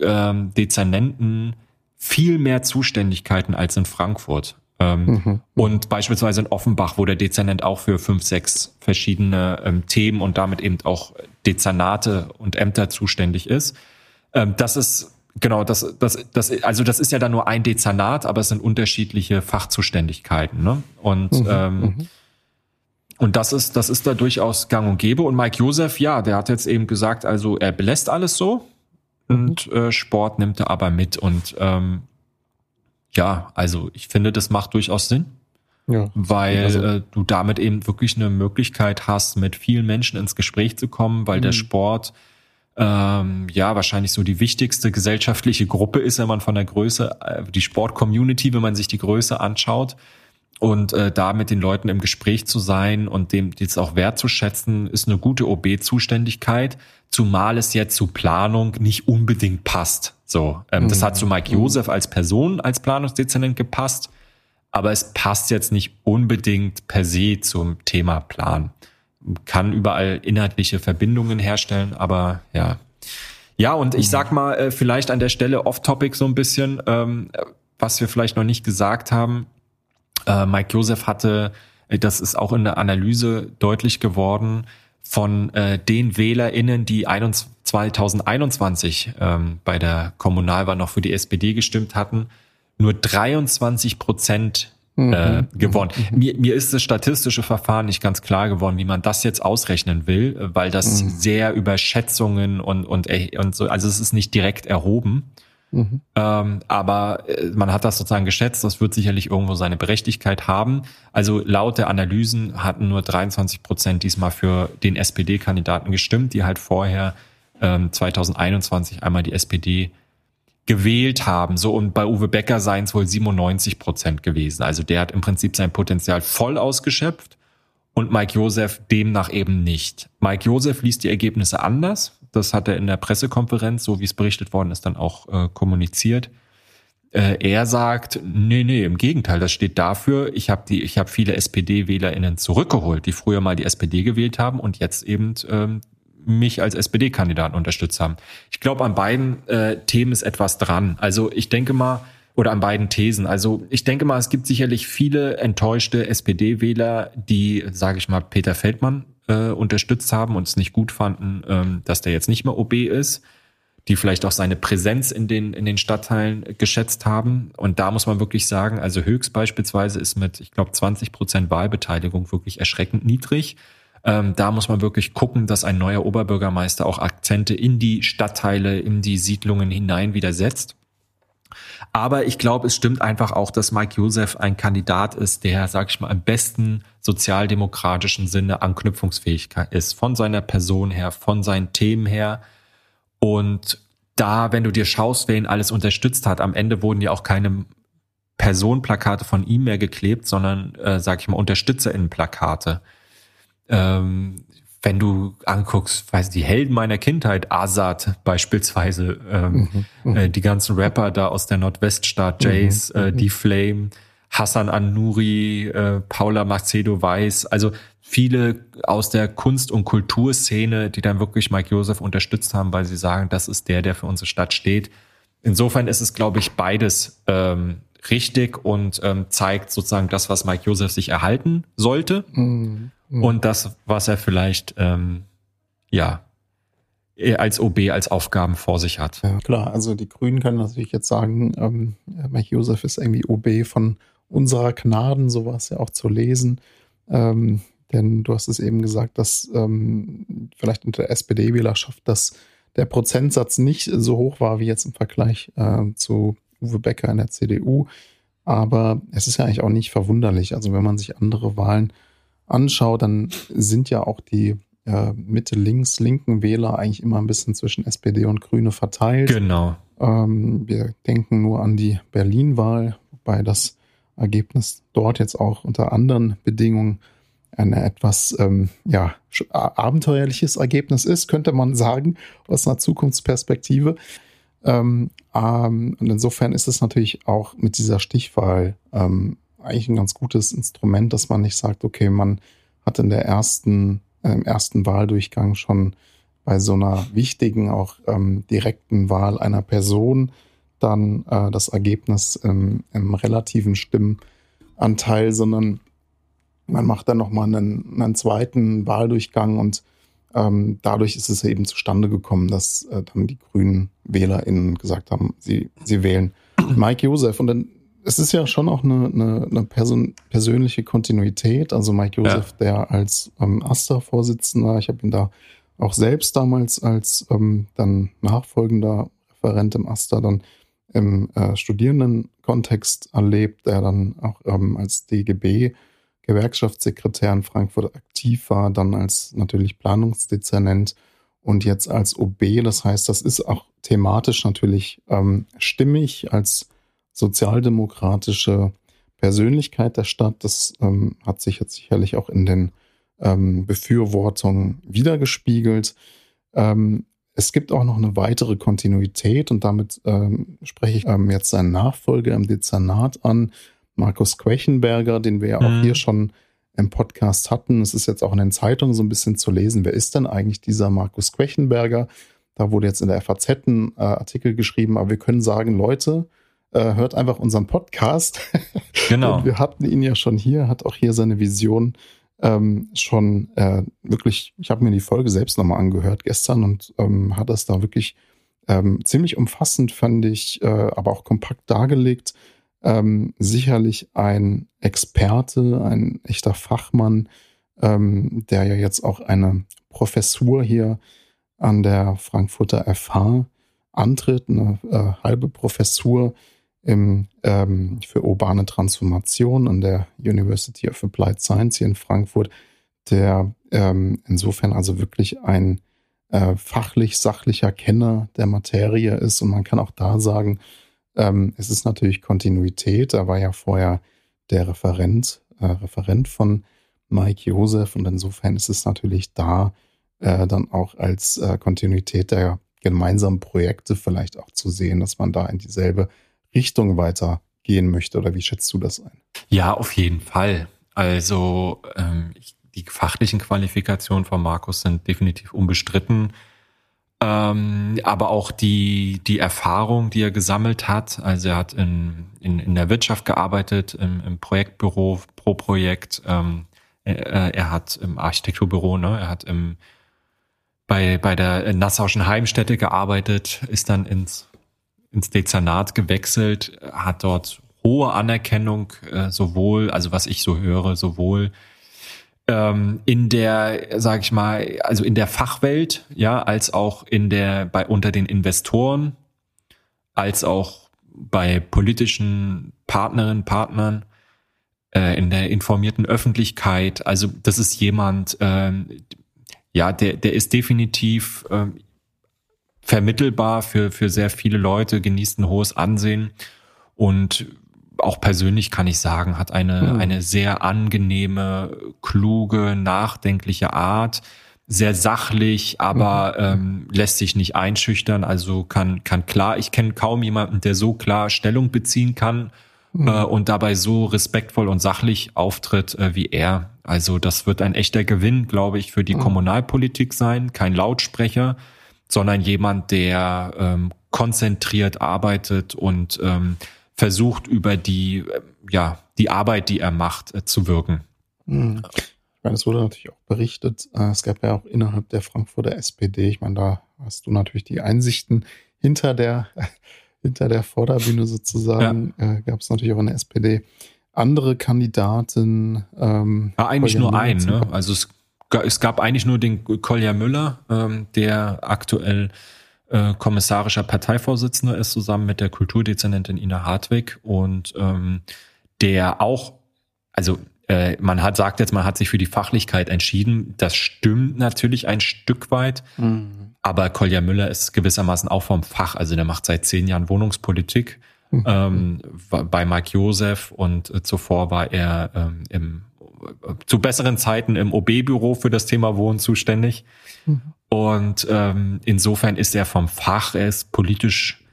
B: ähm, Dezernenten viel mehr Zuständigkeiten als in Frankfurt. Ähm, mhm. Und beispielsweise in Offenbach, wo der Dezernent auch für fünf, sechs verschiedene ähm, Themen und damit eben auch Dezernate und Ämter zuständig ist. Ähm, das ist genau das, das, das, also das ist ja dann nur ein Dezernat, aber es sind unterschiedliche Fachzuständigkeiten. Ne? Und mhm. ähm, mhm. Und das ist, das ist da durchaus gang und gäbe. Und Mike Josef, ja, der hat jetzt eben gesagt, also er belässt alles so und mhm. äh, Sport nimmt er aber mit. Und ähm, ja, also ich finde, das macht durchaus Sinn. Ja, weil also, äh, du damit eben wirklich eine Möglichkeit hast, mit vielen Menschen ins Gespräch zu kommen, weil der mhm. Sport ähm, ja wahrscheinlich so die wichtigste gesellschaftliche Gruppe ist, wenn man von der Größe, äh, die Sport-Community, wenn man sich die Größe anschaut. Und äh, da mit den Leuten im Gespräch zu sein und dem jetzt auch wertzuschätzen, ist eine gute OB-Zuständigkeit, zumal es jetzt zu Planung nicht unbedingt passt. So, ähm, mhm. das hat zu Mike mhm. Josef als Person, als Planungsdezernent gepasst, aber es passt jetzt nicht unbedingt per se zum Thema Plan. Kann überall inhaltliche Verbindungen herstellen, aber ja. Ja, und ich mhm. sag mal, äh, vielleicht an der Stelle off-topic so ein bisschen, ähm, was wir vielleicht noch nicht gesagt haben äh, Mike Joseph hatte, äh, das ist auch in der Analyse deutlich geworden, von äh, den WählerInnen, die 2021 ähm, bei der Kommunalwahl noch für die SPD gestimmt hatten, nur 23 Prozent äh, mhm. gewonnen. Mhm. Mir, mir ist das statistische Verfahren nicht ganz klar geworden, wie man das jetzt ausrechnen will, weil das mhm. sehr über Schätzungen und, und, und so, also es ist nicht direkt erhoben. Mhm. Ähm, aber äh, man hat das sozusagen geschätzt, das wird sicherlich irgendwo seine Berechtigkeit haben. Also laut der Analysen hatten nur 23 Prozent diesmal für den SPD-Kandidaten gestimmt, die halt vorher ähm, 2021 einmal die SPD gewählt haben. So und bei Uwe Becker seien es wohl 97 Prozent gewesen. Also der hat im Prinzip sein Potenzial voll ausgeschöpft und Mike Josef demnach eben nicht. Mike Josef liest die Ergebnisse anders. Das hat er in der Pressekonferenz, so wie es berichtet worden ist, dann auch äh, kommuniziert. Äh, er sagt, nee, nee, im Gegenteil, das steht dafür, ich habe die, ich habe viele SPD-WählerInnen zurückgeholt, die früher mal die SPD gewählt haben und jetzt eben ähm, mich als SPD-Kandidaten unterstützt haben. Ich glaube, an beiden äh, Themen ist etwas dran. Also ich denke mal, oder an beiden Thesen. Also ich denke mal, es gibt sicherlich viele enttäuschte SPD-Wähler, die, sage ich mal, Peter Feldmann äh, unterstützt haben und es nicht gut fanden, ähm, dass der jetzt nicht mehr OB ist, die vielleicht auch seine Präsenz in den, in den Stadtteilen geschätzt haben. Und da muss man wirklich sagen, also Höchst beispielsweise ist mit, ich glaube, 20 Prozent Wahlbeteiligung wirklich erschreckend niedrig. Ähm, da muss man wirklich gucken, dass ein neuer Oberbürgermeister auch Akzente in die Stadtteile, in die Siedlungen hinein wieder setzt. Aber ich glaube, es stimmt einfach auch, dass Mike Josef ein Kandidat ist, der, sag ich mal, im besten sozialdemokratischen Sinne anknüpfungsfähig ist. Von seiner Person her, von seinen Themen her. Und da, wenn du dir schaust, wer ihn alles unterstützt hat, am Ende wurden ja auch keine Personenplakate von ihm mehr geklebt, sondern, äh, sag ich mal, UnterstützerInnenplakate. Ähm, wenn du anguckst, weiß die Helden meiner Kindheit, Azad beispielsweise, ähm, mhm, mhm, äh, die ganzen Rapper da aus der Nordweststaat, mhm, Jace, mhm, äh, Die Flame, Hassan An-Nuri, äh, Paula Macedo Weiß, also viele aus der Kunst- und Kulturszene, die dann wirklich Mike Joseph unterstützt haben, weil sie sagen, das ist der, der für unsere Stadt steht. Insofern ist es, glaube ich, beides ähm, richtig und ähm, zeigt sozusagen das, was Mike Joseph sich erhalten sollte mhm. Mhm. und das, was er vielleicht ähm, ja als OB als Aufgaben vor sich hat.
A: Ja, klar, also die Grünen können natürlich jetzt sagen, ähm, Mike Joseph ist irgendwie OB von unserer Gnaden, sowas ja auch zu lesen. Ähm, denn du hast es eben gesagt, dass ähm, vielleicht unter der SPD-Wählerschaft dass der Prozentsatz nicht so hoch war wie jetzt im Vergleich äh, zu Uwe Becker in der CDU. Aber es ist ja eigentlich auch nicht verwunderlich. Also wenn man sich andere Wahlen anschaut, dann sind ja auch die äh, Mitte, links, linken Wähler eigentlich immer ein bisschen zwischen SPD und Grüne verteilt.
B: Genau.
A: Ähm, wir denken nur an die Berlin-Wahl, wobei das Ergebnis dort jetzt auch unter anderen Bedingungen ein etwas ähm, ja, abenteuerliches Ergebnis ist, könnte man sagen, aus einer Zukunftsperspektive. Ähm, ähm, und insofern ist es natürlich auch mit dieser Stichwahl ähm, eigentlich ein ganz gutes Instrument, dass man nicht sagt, okay, man hat in der ersten, äh, im ersten Wahldurchgang schon bei so einer wichtigen, auch ähm, direkten Wahl einer Person dann äh, das Ergebnis im, im relativen Stimmenanteil, sondern man macht dann nochmal einen, einen zweiten Wahldurchgang und ähm, dadurch ist es eben zustande gekommen, dass äh, dann die grünen WählerInnen gesagt haben, sie, sie wählen Mike Josef. Und dann es ist ja schon auch eine, eine, eine Person, persönliche Kontinuität. Also Mike Josef, ja. der als ähm, AStA-Vorsitzender, ich habe ihn da auch selbst damals als ähm, dann nachfolgender Referent im AStA dann im äh, Studierendenkontext erlebt, der dann auch ähm, als DGB Gewerkschaftssekretär in Frankfurt aktiv war, dann als natürlich Planungsdezernent und jetzt als OB. Das heißt, das ist auch thematisch natürlich ähm, stimmig als sozialdemokratische Persönlichkeit der Stadt. Das ähm, hat sich jetzt sicherlich auch in den ähm, Befürwortungen wiedergespiegelt. Ähm, es gibt auch noch eine weitere Kontinuität und damit ähm, spreche ich ähm, jetzt seinen Nachfolger im Dezernat an, Markus Quechenberger, den wir ja auch mhm. hier schon im Podcast hatten. Es ist jetzt auch in den Zeitungen so ein bisschen zu lesen. Wer ist denn eigentlich dieser Markus Quechenberger? Da wurde jetzt in der FAZ ein äh, Artikel geschrieben, aber wir können sagen, Leute, äh, hört einfach unseren Podcast.
B: Genau.
A: Und wir hatten ihn ja schon hier, hat auch hier seine Vision ähm, schon äh, wirklich, ich habe mir die Folge selbst nochmal angehört gestern und ähm, hat das da wirklich ähm, ziemlich umfassend, fand ich, äh, aber auch kompakt dargelegt ähm, sicherlich ein Experte, ein echter Fachmann, ähm, der ja jetzt auch eine Professur hier an der Frankfurter FH antritt, eine äh, halbe Professur im, ähm, für urbane Transformation an der University of Applied Science hier in Frankfurt, der ähm, insofern also wirklich ein äh, fachlich sachlicher Kenner der Materie ist und man kann auch da sagen, ähm, es ist natürlich Kontinuität. Da war ja vorher der Referent, äh, Referent von Mike Josef und insofern ist es natürlich da äh, dann auch als äh, Kontinuität der gemeinsamen Projekte vielleicht auch zu sehen, dass man da in dieselbe Richtung weiter gehen möchte. Oder wie schätzt du das ein?
B: Ja, auf jeden Fall. Also ähm, die fachlichen Qualifikationen von Markus sind definitiv unbestritten. Ähm, aber auch die, die Erfahrung, die er gesammelt hat. Also er hat in, in, in der Wirtschaft gearbeitet, im, im Projektbüro pro Projekt. Ähm, er, er, hat im Architekturbüro, ne, er hat im, bei, bei der Nassauischen Heimstätte gearbeitet, ist dann ins, ins Dezernat gewechselt, hat dort hohe Anerkennung, äh, sowohl, also was ich so höre, sowohl ähm, in der, sag ich mal, also in der Fachwelt, ja, als auch in der, bei unter den Investoren, als auch bei politischen Partnerinnen, Partnern, äh, in der informierten Öffentlichkeit. Also das ist jemand, ähm, ja, der, der ist definitiv ähm, vermittelbar für, für sehr viele Leute, genießt ein hohes Ansehen und auch persönlich kann ich sagen, hat eine, mhm. eine sehr angenehme, kluge, nachdenkliche Art. Sehr sachlich, aber mhm. ähm, lässt sich nicht einschüchtern. Also kann, kann klar, ich kenne kaum jemanden, der so klar Stellung beziehen kann mhm. äh, und dabei so respektvoll und sachlich auftritt äh, wie er. Also das wird ein echter Gewinn, glaube ich, für die mhm. Kommunalpolitik sein. Kein Lautsprecher, sondern jemand, der ähm, konzentriert arbeitet und ähm, versucht, über die, äh, ja, die Arbeit, die er macht, äh, zu wirken.
A: Hm. Ich meine, es wurde natürlich auch berichtet, äh, es gab ja auch innerhalb der Frankfurter SPD, ich meine, da hast du natürlich die Einsichten hinter der, hinter der Vorderbühne sozusagen, ja. äh, gab es natürlich auch in der SPD andere Kandidaten.
B: Ähm, ja, eigentlich nur einen, ne? Also es, es, gab eigentlich nur den Kolja Müller, ähm, der aktuell äh, kommissarischer Parteivorsitzender ist, zusammen mit der Kulturdezernentin Ina Hartwig und ähm, der auch, also äh, man hat sagt jetzt, man hat sich für die Fachlichkeit entschieden. Das stimmt natürlich ein Stück weit. Mhm. Aber Kolja Müller ist gewissermaßen auch vom Fach. Also der macht seit zehn Jahren Wohnungspolitik mhm. ähm, bei Mike Josef und äh, zuvor war er ähm, im, zu besseren Zeiten im OB-Büro für das Thema Wohnen zuständig. Mhm. Und ähm, insofern ist er vom Fach, er ist politisch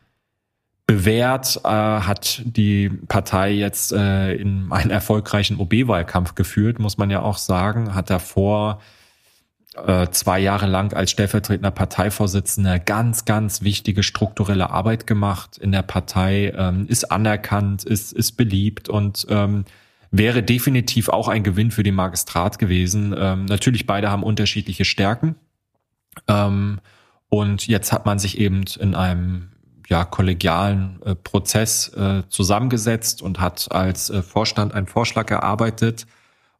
B: bewährt, äh, hat die Partei jetzt äh, in einen erfolgreichen OB-Wahlkampf geführt, muss man ja auch sagen, hat davor äh, zwei Jahre lang als stellvertretender Parteivorsitzender ganz, ganz wichtige strukturelle Arbeit gemacht in der Partei, ähm, ist anerkannt, ist, ist beliebt und ähm, wäre definitiv auch ein Gewinn für den Magistrat gewesen. Ähm, natürlich beide haben unterschiedliche Stärken. Ähm, und jetzt hat man sich eben in einem ja, kollegialen äh, Prozess äh, zusammengesetzt und hat als äh, Vorstand einen Vorschlag erarbeitet.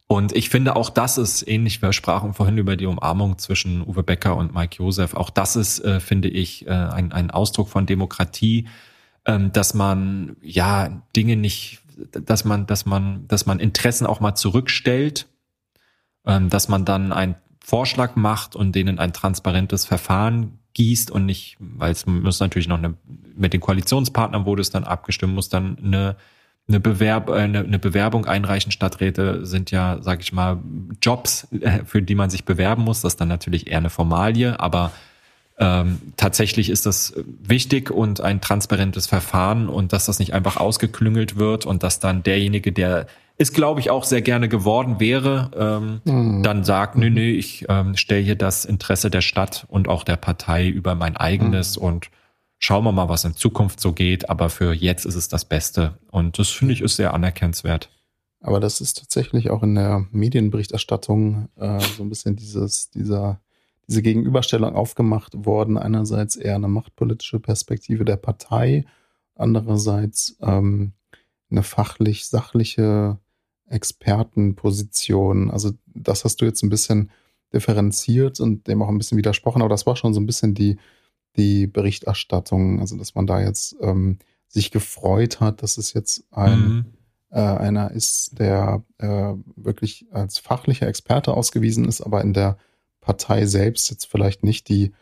B: Und ich finde auch das ist ähnlich, wir sprachen vorhin über die Umarmung zwischen Uwe Becker und Mike Josef. Auch das ist, äh, finde ich, äh, ein, ein Ausdruck von Demokratie, ähm, dass man ja Dinge nicht, dass man, dass man, dass man Interessen auch mal zurückstellt, ähm, dass man dann einen Vorschlag macht und denen ein transparentes Verfahren gießt und nicht, weil es muss natürlich noch eine, mit den Koalitionspartnern wurde es dann abgestimmt, muss dann eine, eine, Bewerb, äh, eine, eine Bewerbung einreichen. Stadträte sind ja, sag ich mal, Jobs, äh, für die man sich bewerben muss. Das ist dann natürlich eher eine Formalie, aber ähm, tatsächlich ist das wichtig und ein transparentes Verfahren und dass das nicht einfach ausgeklüngelt wird und dass dann derjenige, der es glaube ich auch sehr gerne geworden wäre, ähm, mhm. dann sagt, nö, nö, ich ähm, stelle hier das Interesse der Stadt und auch der Partei über mein eigenes mhm. und schauen wir mal, was in Zukunft so geht, aber für jetzt ist es das Beste und das finde ich ist sehr anerkennenswert.
A: Aber das ist tatsächlich auch in der Medienberichterstattung äh, so ein bisschen dieses, dieser, diese Gegenüberstellung aufgemacht worden. Einerseits eher eine machtpolitische Perspektive der Partei, andererseits ähm, eine fachlich sachliche Expertenposition. Also das hast du jetzt ein bisschen differenziert und dem auch ein bisschen widersprochen, aber das war schon so ein bisschen die, die Berichterstattung, also dass man da jetzt ähm, sich gefreut hat, dass es jetzt ein mhm. äh, einer ist, der äh, wirklich als fachlicher Experte ausgewiesen ist, aber in der Partei selbst jetzt vielleicht nicht die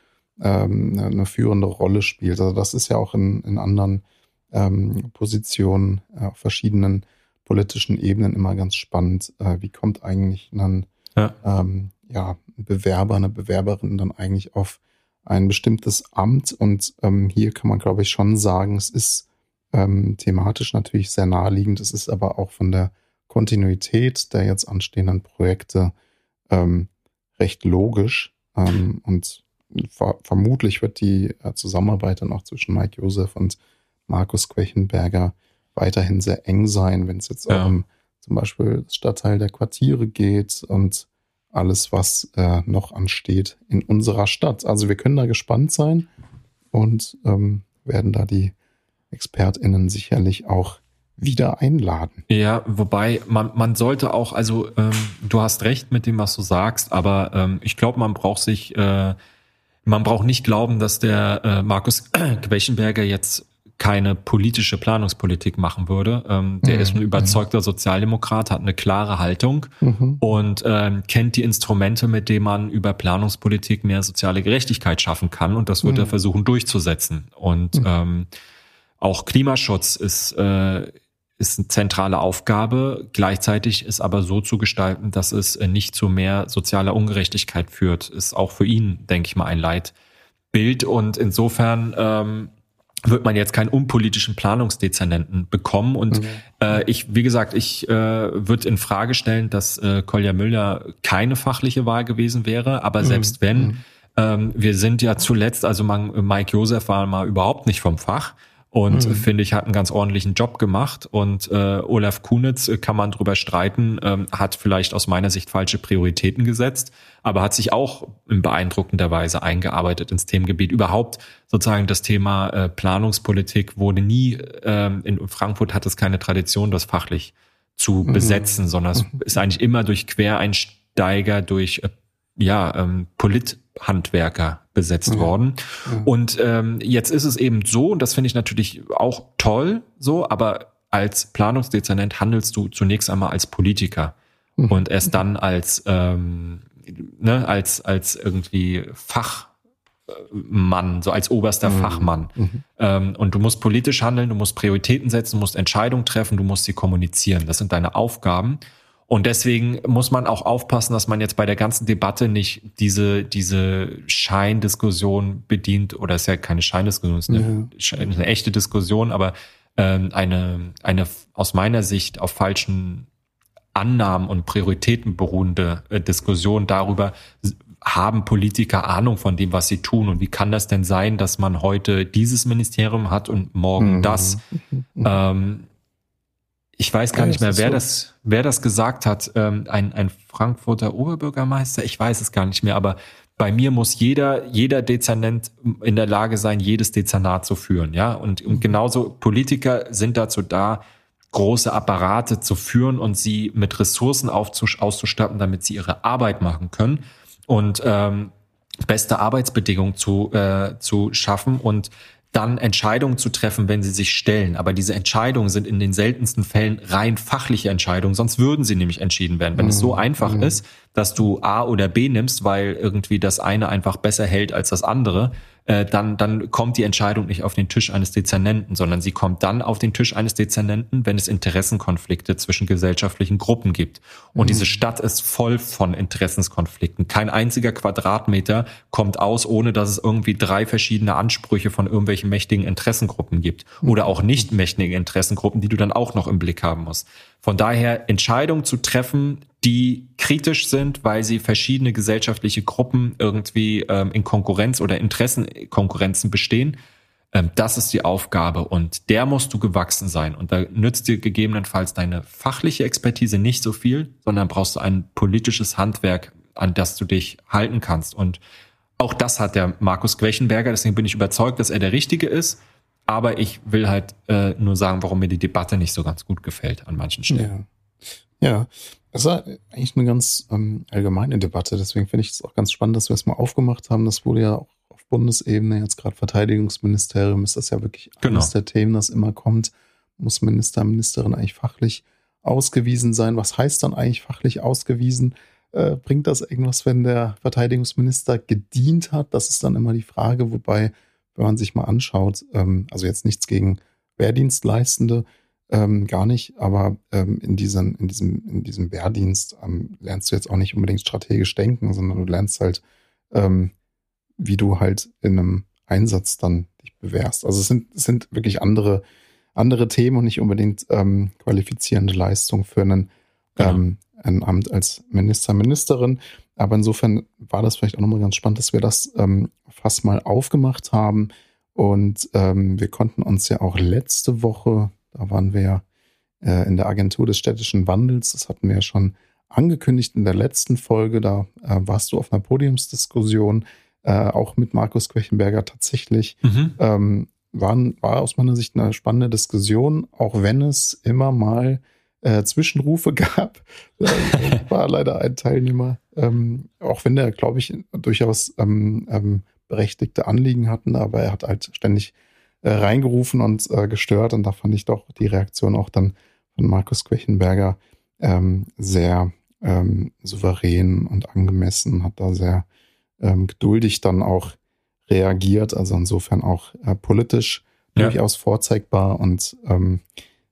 A: ähm, eine führende Rolle spielt. Also das ist ja auch in, in anderen ähm, Positionen äh, auf verschiedenen politischen Ebenen immer ganz spannend. Äh, wie kommt eigentlich dann ja. Ähm, ja, ein Bewerber, eine Bewerberin dann eigentlich auf ein bestimmtes Amt? Und ähm, hier kann man, glaube ich, schon sagen, es ist ähm, thematisch natürlich sehr naheliegend. Es ist aber auch von der Kontinuität der jetzt anstehenden Projekte ähm, recht logisch. Ähm, und ver vermutlich wird die äh, Zusammenarbeit dann auch zwischen Mike Josef und Markus Quechenberger weiterhin sehr eng sein, wenn es jetzt ja. um zum Beispiel das Stadtteil der Quartiere geht und alles, was äh, noch ansteht in unserer Stadt. Also wir können da gespannt sein und ähm, werden da die ExpertInnen sicherlich auch wieder einladen.
B: Ja, wobei man, man sollte auch, also ähm, du hast recht mit dem, was du sagst, aber ähm, ich glaube, man braucht sich, äh, man braucht nicht glauben, dass der äh, Markus Quechenberger jetzt keine politische Planungspolitik machen würde. Ähm, der mhm. ist ein überzeugter Sozialdemokrat, hat eine klare Haltung mhm. und ähm, kennt die Instrumente, mit denen man über Planungspolitik mehr soziale Gerechtigkeit schaffen kann. Und das wird mhm. er versuchen durchzusetzen. Und mhm. ähm, auch Klimaschutz ist, äh, ist eine zentrale Aufgabe. Gleichzeitig ist aber so zu gestalten, dass es nicht zu mehr sozialer Ungerechtigkeit führt. Ist auch für ihn, denke ich mal, ein Leitbild. Und insofern ähm, wird man jetzt keinen unpolitischen Planungsdezernenten bekommen. Und mhm. äh, ich, wie gesagt, ich äh, würde in Frage stellen, dass äh, Kolja Müller keine fachliche Wahl gewesen wäre. Aber mhm. selbst wenn, mhm. ähm, wir sind ja zuletzt, also man, Mike Josef war mal überhaupt nicht vom Fach. Und mhm. finde ich, hat einen ganz ordentlichen Job gemacht. Und äh, Olaf Kunitz, äh, kann man drüber streiten, ähm, hat vielleicht aus meiner Sicht falsche Prioritäten gesetzt, aber hat sich auch in beeindruckender Weise eingearbeitet ins Themengebiet. Überhaupt sozusagen das Thema äh, Planungspolitik wurde nie, ähm, in Frankfurt hat es keine Tradition, das fachlich zu mhm. besetzen, sondern es mhm. ist eigentlich immer durch Quereinsteiger, durch äh, ja, ähm, Polithandwerker besetzt ja. worden. Ja. Und ähm, jetzt ist es eben so, und das finde ich natürlich auch toll so, aber als Planungsdezernent handelst du zunächst einmal als Politiker mhm. und erst dann als, ähm, ne, als, als irgendwie Fachmann, so als oberster mhm. Fachmann. Mhm. Ähm, und du musst politisch handeln, du musst Prioritäten setzen, du musst Entscheidungen treffen, du musst sie kommunizieren. Das sind deine Aufgaben. Und deswegen muss man auch aufpassen, dass man jetzt bei der ganzen Debatte nicht diese, diese Scheindiskussion bedient, oder es ist ja keine Scheindiskussion, es ist eine, ja. eine echte Diskussion, aber ähm, eine, eine aus meiner Sicht auf falschen Annahmen und Prioritäten beruhende äh, Diskussion darüber, haben Politiker Ahnung von dem, was sie tun? Und wie kann das denn sein, dass man heute dieses Ministerium hat und morgen mhm. das? Mhm. Ähm, ich weiß gar ja, nicht mehr, wer so. das, wer das gesagt hat. Ähm, ein, ein Frankfurter Oberbürgermeister, ich weiß es gar nicht mehr, aber bei mir muss jeder, jeder Dezernent in der Lage sein, jedes Dezernat zu führen, ja. Und, und mhm. genauso Politiker sind dazu da, große Apparate zu führen und sie mit Ressourcen auszustatten, damit sie ihre Arbeit machen können und ähm, beste Arbeitsbedingungen zu, äh, zu schaffen und dann Entscheidungen zu treffen, wenn sie sich stellen. Aber diese Entscheidungen sind in den seltensten Fällen rein fachliche Entscheidungen, sonst würden sie nämlich entschieden werden. Wenn mhm. es so mhm. einfach mhm. ist, dass du A oder B nimmst, weil irgendwie das eine einfach besser hält als das andere, äh, dann, dann kommt die Entscheidung nicht auf den Tisch eines Dezernenten, sondern sie kommt dann auf den Tisch eines Dezernenten, wenn es Interessenkonflikte zwischen gesellschaftlichen Gruppen gibt. Und mhm. diese Stadt ist voll von Interessenskonflikten. Kein einziger Quadratmeter kommt aus, ohne dass es irgendwie drei verschiedene Ansprüche von irgendwelchen mächtigen Interessengruppen gibt. Oder auch nicht mächtigen Interessengruppen, die du dann auch noch im Blick haben musst. Von daher Entscheidungen zu treffen, die kritisch sind, weil sie verschiedene gesellschaftliche Gruppen irgendwie ähm, in Konkurrenz oder Interessenkonkurrenzen bestehen. Ähm, das ist die Aufgabe und der musst du gewachsen sein. Und da nützt dir gegebenenfalls deine fachliche Expertise nicht so viel, sondern brauchst du ein politisches Handwerk, an das du dich halten kannst. Und auch das hat der Markus Quechenberger, deswegen bin ich überzeugt, dass er der Richtige ist. Aber ich will halt äh, nur sagen, warum mir die Debatte nicht so ganz gut gefällt an manchen Stellen.
A: Ja, ja. Das war eigentlich eine ganz ähm, allgemeine Debatte. Deswegen finde ich es auch ganz spannend, dass wir es mal aufgemacht haben. Das wurde ja auch auf Bundesebene, jetzt gerade Verteidigungsministerium, ist das ja wirklich genau. eines der Themen, das immer kommt. Muss Minister, Ministerin eigentlich fachlich ausgewiesen sein? Was heißt dann eigentlich fachlich ausgewiesen? Äh, bringt das irgendwas, wenn der Verteidigungsminister gedient hat? Das ist dann immer die Frage, wobei, wenn man sich mal anschaut, ähm, also jetzt nichts gegen Wehrdienstleistende, ähm, gar nicht, aber ähm, in, diesen, in, diesem, in diesem Wehrdienst ähm, lernst du jetzt auch nicht unbedingt strategisch denken, sondern du lernst halt, ähm, wie du halt in einem Einsatz dann dich bewährst. Also es sind, es sind wirklich andere, andere Themen und nicht unbedingt ähm, qualifizierende Leistung für einen, genau. ähm, ein Amt als Minister, Ministerin. Aber insofern war das vielleicht auch nochmal ganz spannend, dass wir das ähm, fast mal aufgemacht haben. Und ähm, wir konnten uns ja auch letzte Woche da waren wir äh, in der Agentur des städtischen Wandels. Das hatten wir ja schon angekündigt in der letzten Folge. Da äh, warst du auf einer Podiumsdiskussion, äh, auch mit Markus Quechenberger tatsächlich. Mhm. Ähm, waren, war aus meiner Sicht eine spannende Diskussion, auch wenn es immer mal äh, Zwischenrufe gab. war leider ein Teilnehmer, ähm, auch wenn der, glaube ich, durchaus ähm, ähm, berechtigte Anliegen hatten, aber er hat halt ständig äh, reingerufen und äh, gestört. Und da fand ich doch die Reaktion auch dann von Markus Quechenberger ähm, sehr ähm, souverän und angemessen, hat da sehr ähm, geduldig dann auch reagiert. Also insofern auch äh, politisch ja. durchaus vorzeigbar. Und ähm,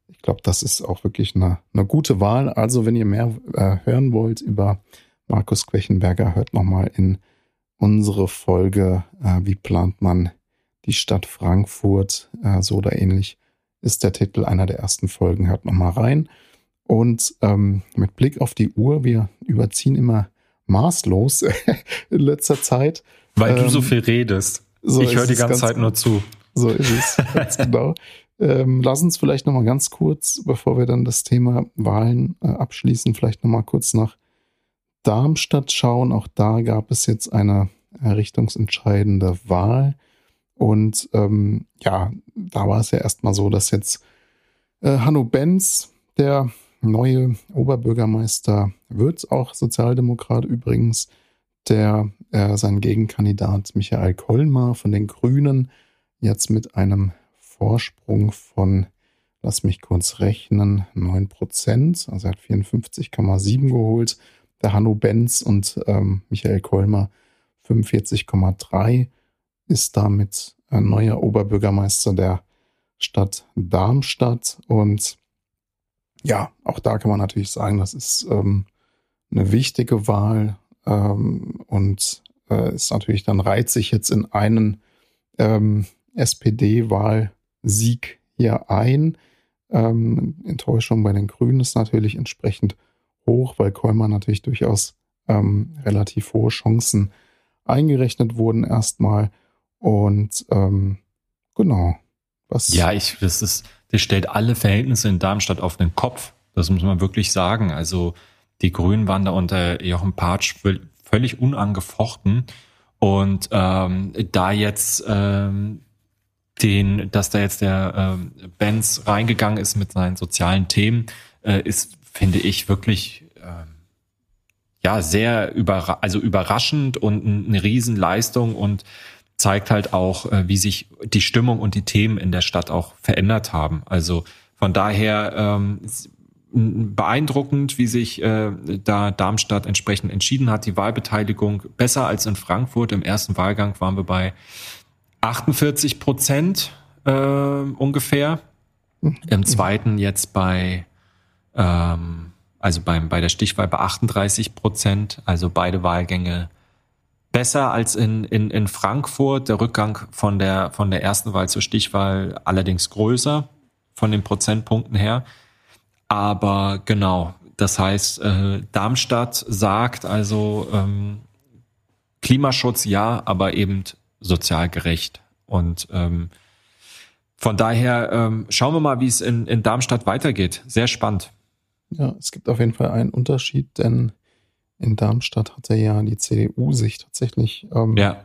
A: ich glaube, das ist auch wirklich eine, eine gute Wahl. Also wenn ihr mehr äh, hören wollt über Markus Quechenberger, hört nochmal in unsere Folge, äh, wie plant man die Stadt Frankfurt, äh, so oder ähnlich ist der Titel einer der ersten Folgen. Hört nochmal rein. Und ähm, mit Blick auf die Uhr, wir überziehen immer maßlos in letzter Zeit.
B: Weil ähm, du so ähm, viel redest. So ich höre die ganze Zeit nur zu.
A: So ist es, ganz genau. Ähm, lass uns vielleicht nochmal ganz kurz, bevor wir dann das Thema Wahlen äh, abschließen, vielleicht nochmal kurz nach Darmstadt schauen. Auch da gab es jetzt eine richtungsentscheidende Wahl. Und ähm, ja, da war es ja erstmal so, dass jetzt äh, Hanno Benz, der neue Oberbürgermeister, wird auch Sozialdemokrat übrigens, der äh, sein Gegenkandidat Michael Kollmar von den Grünen jetzt mit einem Vorsprung von, lass mich kurz rechnen, 9 Prozent. Also er hat 54,7 geholt. Der Hanno Benz und ähm, Michael Kolmer 45,3 ist damit ein neuer Oberbürgermeister der Stadt Darmstadt. Und ja, auch da kann man natürlich sagen, das ist ähm, eine wichtige Wahl ähm, und äh, ist natürlich dann reiht sich jetzt in einen ähm, SPD-Wahl Sieg hier ein. Ähm, Enttäuschung bei den Grünen ist natürlich entsprechend hoch, weil Kolmer natürlich durchaus ähm, relativ hohe Chancen eingerechnet wurden erstmal. Und ähm, genau.
B: Was ja, ich, das ist, das stellt alle Verhältnisse in Darmstadt auf den Kopf. Das muss man wirklich sagen. Also die Grünen waren da unter Jochen Patsch völlig unangefochten. Und ähm, da jetzt ähm, den, dass da jetzt der äh, Benz reingegangen ist mit seinen sozialen Themen, äh, ist, finde ich, wirklich äh, ja sehr überra also überraschend und eine Riesenleistung und zeigt halt auch, äh, wie sich die Stimmung und die Themen in der Stadt auch verändert haben. Also von daher ähm, beeindruckend, wie sich äh, da Darmstadt entsprechend entschieden hat. Die Wahlbeteiligung besser als in Frankfurt. Im ersten Wahlgang waren wir bei 48 Prozent äh, ungefähr. Im zweiten jetzt bei, ähm, also beim, bei der Stichwahl bei 38 Prozent, also beide Wahlgänge besser als in, in, in Frankfurt. Der Rückgang von der, von der ersten Wahl zur Stichwahl allerdings größer von den Prozentpunkten her. Aber genau, das heißt, äh, Darmstadt sagt also ähm, Klimaschutz ja, aber eben sozial gerecht. Und ähm, von daher ähm, schauen wir mal, wie es in, in Darmstadt weitergeht. Sehr spannend.
A: Ja, es gibt auf jeden Fall einen Unterschied, denn in Darmstadt hatte ja die CDU sich tatsächlich ähm, ja.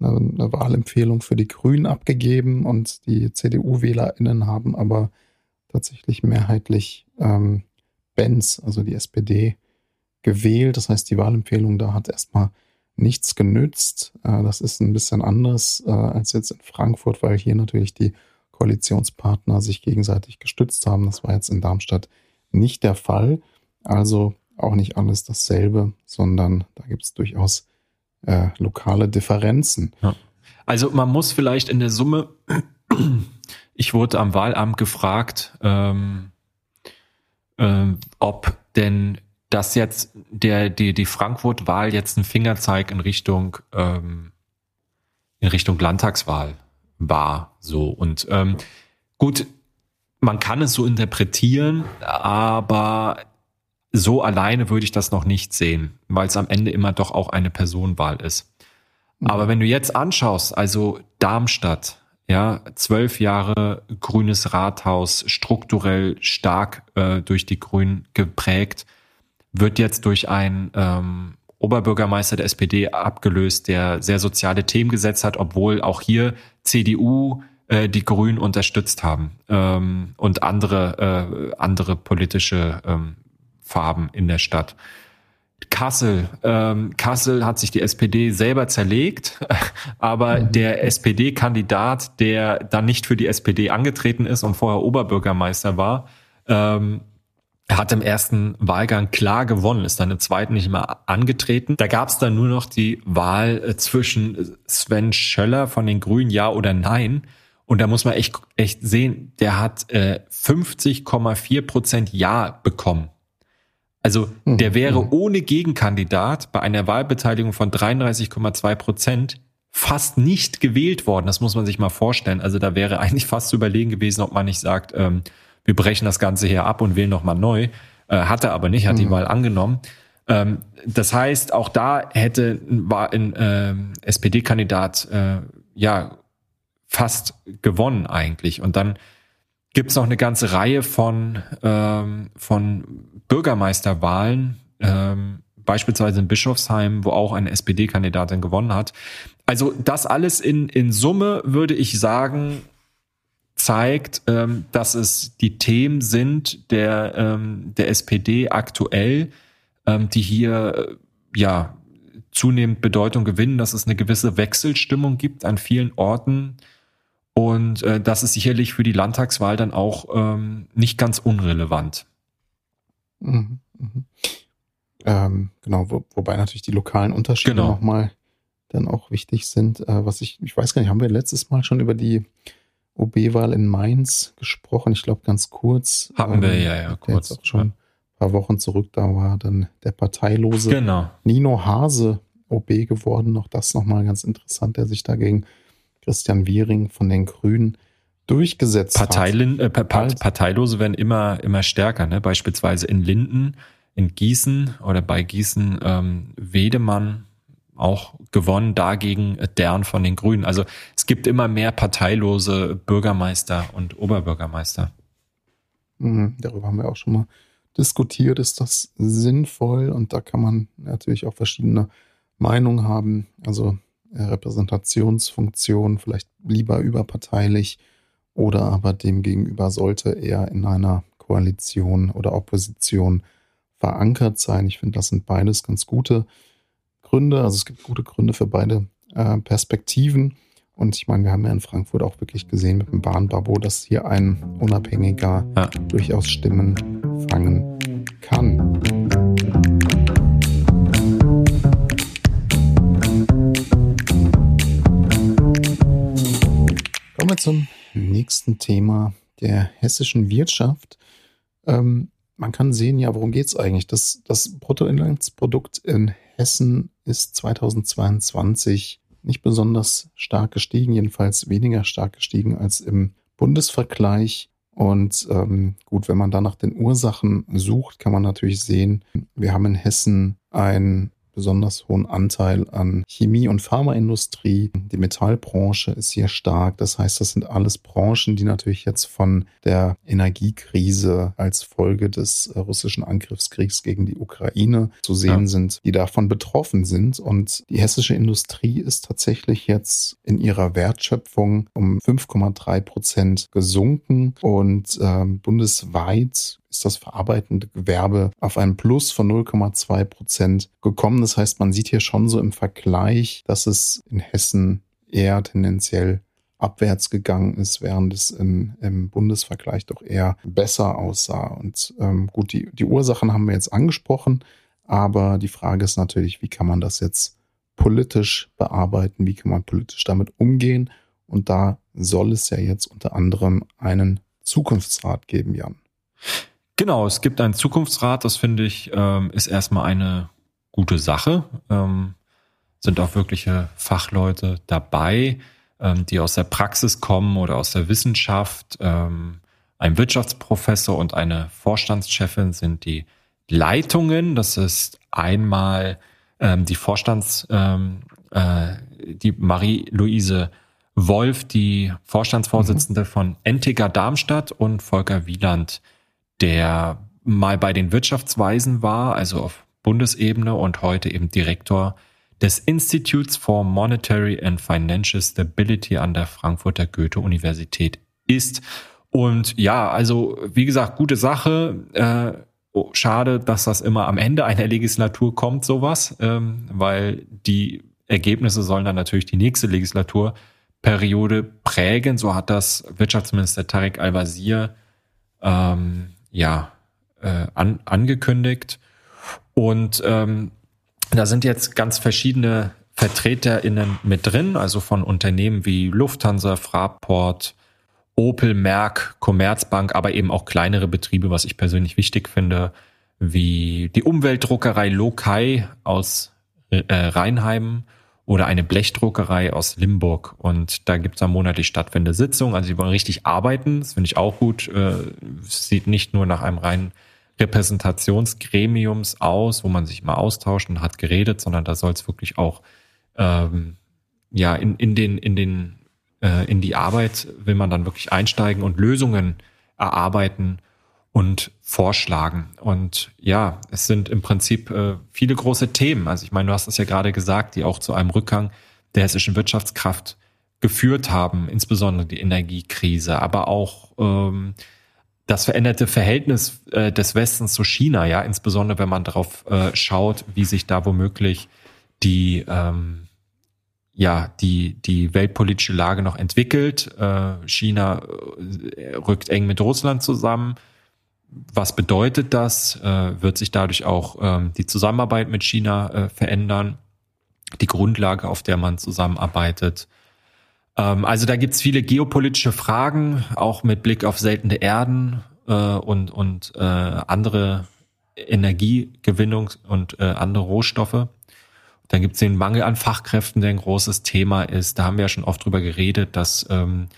A: eine, eine Wahlempfehlung für die Grünen abgegeben und die CDU-WählerInnen haben aber tatsächlich mehrheitlich ähm, Benz, also die SPD, gewählt. Das heißt, die Wahlempfehlung da hat erstmal nichts genützt. Äh, das ist ein bisschen anders äh, als jetzt in Frankfurt, weil hier natürlich die Koalitionspartner sich gegenseitig gestützt haben. Das war jetzt in Darmstadt nicht der Fall. Also auch nicht alles dasselbe, sondern da gibt es durchaus äh, lokale Differenzen. Ja.
B: Also man muss vielleicht in der Summe, ich wurde am Wahlamt gefragt, ähm, äh, ob denn dass jetzt der, die, die Frankfurt-Wahl jetzt ein Fingerzeig in Richtung, ähm, in Richtung Landtagswahl war. So. Und ähm, gut, man kann es so interpretieren, aber so alleine würde ich das noch nicht sehen, weil es am Ende immer doch auch eine Personenwahl ist. Mhm. Aber wenn du jetzt anschaust, also Darmstadt, ja, zwölf Jahre grünes Rathaus, strukturell stark äh, durch die Grünen geprägt, wird jetzt durch einen ähm, Oberbürgermeister der SPD abgelöst, der sehr soziale Themen gesetzt hat, obwohl auch hier CDU äh, die Grünen unterstützt haben ähm, und andere, äh, andere politische ähm, Farben in der Stadt. Kassel. Ähm, Kassel hat sich die SPD selber zerlegt, aber mhm. der SPD-Kandidat, der dann nicht für die SPD angetreten ist und vorher Oberbürgermeister war, ähm, hat im ersten Wahlgang klar gewonnen, ist dann im zweiten nicht mehr angetreten. Da gab es dann nur noch die Wahl äh, zwischen Sven Schöller von den Grünen, ja oder nein. Und da muss man echt, echt sehen, der hat äh, 50,4 Prozent Ja bekommen. Also mhm. der wäre mhm. ohne Gegenkandidat bei einer Wahlbeteiligung von 33,2 Prozent fast nicht gewählt worden. Das muss man sich mal vorstellen. Also da wäre eigentlich fast zu überlegen gewesen, ob man nicht sagt, ähm, wir brechen das Ganze hier ab und wählen nochmal neu. Äh, hat er aber nicht, hat mhm. die Wahl angenommen. Ähm, das heißt, auch da hätte war ein äh, SPD-Kandidat äh, ja fast gewonnen eigentlich. Und dann gibt es noch eine ganze Reihe von, ähm, von Bürgermeisterwahlen, ähm, beispielsweise in Bischofsheim, wo auch eine SPD-Kandidatin gewonnen hat. Also das alles in, in Summe würde ich sagen, zeigt, ähm, dass es die Themen sind der, ähm, der SPD aktuell, ähm, die hier äh, ja zunehmend Bedeutung gewinnen, dass es eine gewisse Wechselstimmung gibt an vielen Orten und äh, das ist sicherlich für die Landtagswahl dann auch ähm, nicht ganz unrelevant.
A: Mhm, mhm. Ähm, genau, wo, wobei natürlich die lokalen Unterschiede genau. nochmal dann auch wichtig sind. Äh, was ich, ich weiß gar nicht, haben wir letztes Mal schon über die OB-Wahl in Mainz gesprochen? Ich glaube ganz kurz.
B: Haben ähm, wir, ja, ja, kurz.
A: Auch schon ein paar Wochen zurück, da war dann der parteilose genau. Nino Hase OB geworden. Auch das nochmal ganz interessant, der sich dagegen Christian Wiering von den Grünen durchgesetzt
B: Parteilin, hat. Äh, Parteilose werden immer, immer stärker, ne? beispielsweise in Linden, in Gießen oder bei Gießen ähm, Wedemann auch gewonnen, dagegen deren von den Grünen. Also es gibt immer mehr parteilose Bürgermeister und Oberbürgermeister.
A: Mhm, darüber haben wir auch schon mal diskutiert. Ist das sinnvoll? Und da kann man natürlich auch verschiedene Meinungen haben. Also Repräsentationsfunktion vielleicht lieber überparteilich oder aber demgegenüber sollte er in einer Koalition oder Opposition verankert sein. Ich finde, das sind beides ganz gute Gründe. Also es gibt gute Gründe für beide äh, Perspektiven. Und ich meine, wir haben ja in Frankfurt auch wirklich gesehen mit dem Bahnbabo, dass hier ein Unabhängiger ja. durchaus Stimmen fangen kann. Wir zum nächsten Thema der hessischen Wirtschaft. Ähm, man kann sehen, ja, worum geht es eigentlich? Das, das Bruttoinlandsprodukt in Hessen ist 2022 nicht besonders stark gestiegen, jedenfalls weniger stark gestiegen als im Bundesvergleich. Und ähm, gut, wenn man da nach den Ursachen sucht, kann man natürlich sehen, wir haben in Hessen ein besonders hohen Anteil an Chemie- und Pharmaindustrie. Die Metallbranche ist hier stark. Das heißt, das sind alles Branchen, die natürlich jetzt von der Energiekrise als Folge des äh, russischen Angriffskriegs gegen die Ukraine zu sehen ja. sind, die davon betroffen sind. Und die hessische Industrie ist tatsächlich jetzt in ihrer Wertschöpfung um 5,3 Prozent gesunken und äh, bundesweit ist das verarbeitende Gewerbe auf einen Plus von 0,2 Prozent gekommen. Das heißt, man sieht hier schon so im Vergleich, dass es in Hessen eher tendenziell abwärts gegangen ist, während es in, im Bundesvergleich doch eher besser aussah. Und ähm, gut, die, die Ursachen haben wir jetzt angesprochen, aber die Frage ist natürlich, wie kann man das jetzt politisch bearbeiten, wie kann man politisch damit umgehen? Und da soll es ja jetzt unter anderem einen Zukunftsrat geben, Jan.
B: Genau, es gibt einen Zukunftsrat, das finde ich, ähm, ist erstmal eine gute Sache. Ähm, sind auch wirkliche Fachleute dabei, ähm, die aus der Praxis kommen oder aus der Wissenschaft. Ähm, ein Wirtschaftsprofessor und eine Vorstandschefin sind die Leitungen. Das ist einmal ähm, die Vorstands, ähm, äh, die Marie-Louise Wolf, die Vorstandsvorsitzende mhm. von Entiger Darmstadt und Volker Wieland, der mal bei den Wirtschaftsweisen war, also auf Bundesebene und heute eben Direktor des Institutes for Monetary and Financial Stability an der Frankfurter Goethe-Universität ist. Und ja, also wie gesagt, gute Sache. Äh, oh, schade, dass das immer am Ende einer Legislatur kommt, sowas, ähm, weil die Ergebnisse sollen dann natürlich die nächste Legislaturperiode prägen. So hat das Wirtschaftsminister Tarek Al-Wazir ähm, ja, äh, an, angekündigt. Und ähm, da sind jetzt ganz verschiedene VertreterInnen mit drin, also von Unternehmen wie Lufthansa, Fraport, Opel, Merck, Commerzbank, aber eben auch kleinere Betriebe, was ich persönlich wichtig finde, wie die Umweltdruckerei Lokai aus äh, Rheinheim oder eine Blechdruckerei aus Limburg. Und da gibt es am monatlich stattfindende Sitzung. Also sie wollen richtig arbeiten. Das finde ich auch gut. Äh, sieht nicht nur nach einem reinen Repräsentationsgremiums aus, wo man sich mal austauscht und hat geredet, sondern da soll es wirklich auch ähm, ja in, in den in den äh, in die Arbeit will man dann wirklich einsteigen und Lösungen erarbeiten und vorschlagen. Und ja, es sind im Prinzip äh, viele große Themen. Also ich meine, du hast es ja gerade gesagt, die auch zu einem Rückgang der hessischen Wirtschaftskraft geführt haben, insbesondere die Energiekrise, aber auch ähm, das veränderte Verhältnis äh, des Westens zu China, ja, insbesondere wenn man darauf äh, schaut, wie sich da womöglich die ähm, ja die die weltpolitische Lage noch entwickelt. Äh, China äh, rückt eng mit Russland zusammen. Was bedeutet das? Äh, wird sich dadurch auch ähm, die Zusammenarbeit mit China äh, verändern? Die Grundlage, auf der man zusammenarbeitet. Ähm, also da gibt's viele geopolitische Fragen, auch mit Blick auf seltene Erden äh, und, und andere Energiegewinnung und andere Rohstoffe. Dann gibt's den Mangel an Fachkräften, der ein großes Thema ist. Da haben wir ja schon oft drüber geredet, dass ähm,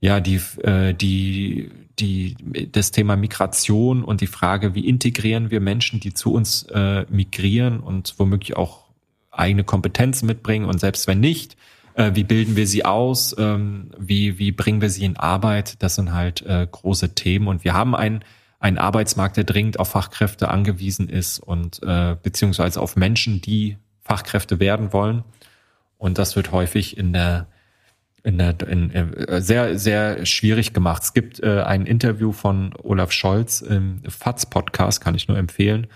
B: ja die, äh, die, die, das Thema Migration und die Frage, wie integrieren wir Menschen, die zu uns äh, migrieren und womöglich auch eigene Kompetenzen mitbringen und selbst wenn nicht, äh, wie bilden wir sie aus, ähm, wie, wie bringen wir sie in Arbeit, das sind halt äh, große Themen und wir haben einen, einen Arbeitsmarkt, der dringend auf Fachkräfte angewiesen ist und äh, beziehungsweise auf Menschen, die Fachkräfte werden wollen und das wird häufig in der in der in, äh, sehr sehr schwierig gemacht. Es gibt äh, ein Interview von Olaf Scholz im FATS Podcast, kann ich nur empfehlen,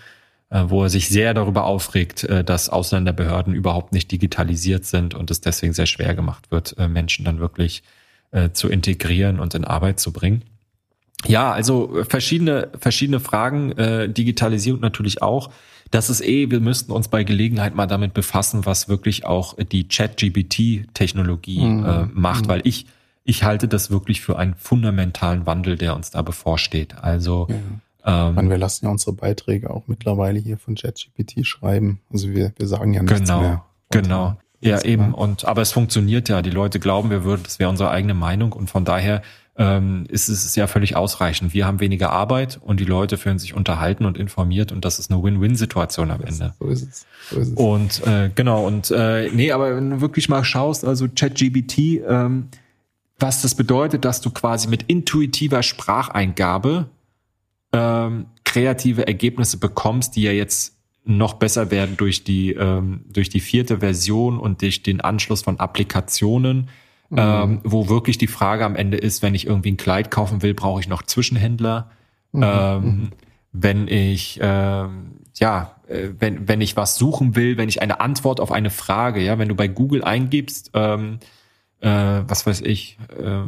B: äh, wo er sich sehr darüber aufregt, äh, dass Ausländerbehörden überhaupt nicht digitalisiert sind und es deswegen sehr schwer gemacht wird, äh, Menschen dann wirklich zu integrieren und in Arbeit zu bringen. Ja, also verschiedene, verschiedene Fragen, Digitalisierung natürlich auch. Das ist eh, wir müssten uns bei Gelegenheit mal damit befassen, was wirklich auch die Chat-GBT-Technologie mhm. äh, macht, mhm. weil ich, ich halte das wirklich für einen fundamentalen Wandel, der uns da bevorsteht. Also ja.
A: Ähm, meine, wir lassen ja unsere Beiträge auch mittlerweile hier von ChatGPT schreiben. Also wir, wir sagen ja nichts
B: genau,
A: mehr.
B: Genau. Ja, eben. Und aber es funktioniert ja. Die Leute glauben, wir würden, das wäre unsere eigene Meinung. Und von daher ähm, ist es ja völlig ausreichend. Wir haben weniger Arbeit und die Leute fühlen sich unterhalten und informiert und das ist eine Win-Win-Situation am Ende. So ist es. So ist es. Und äh, genau, und äh, nee, aber wenn du wirklich mal schaust, also ChatGBT, ähm, was das bedeutet, dass du quasi mit intuitiver Spracheingabe ähm, kreative Ergebnisse bekommst, die ja jetzt noch besser werden durch die, ähm, durch die vierte Version und durch den Anschluss von Applikationen, mhm. ähm, wo wirklich die Frage am Ende ist, wenn ich irgendwie ein Kleid kaufen will, brauche ich noch Zwischenhändler. Mhm. Ähm, mhm. wenn ich, ähm, ja, äh, wenn, wenn ich was suchen will, wenn ich eine Antwort auf eine Frage, ja, wenn du bei Google eingibst, ähm, äh, was weiß ich, äh,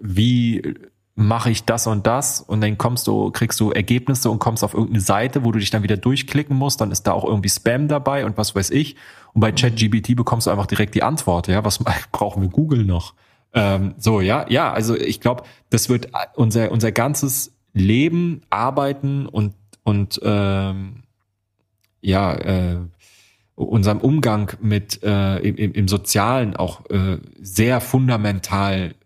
B: wie mache ich das und das und dann kommst du, kriegst du Ergebnisse und kommst auf irgendeine Seite, wo du dich dann wieder durchklicken musst, dann ist da auch irgendwie Spam dabei und was weiß ich. Und bei ChatGBT bekommst du einfach direkt die Antwort, ja, was brauchen wir Google noch? Ähm, so, ja, ja, also ich glaube, das wird unser, unser ganzes Leben, Arbeiten und, und ähm, ja, äh, unserem Umgang mit äh, im, im Sozialen auch äh, sehr fundamental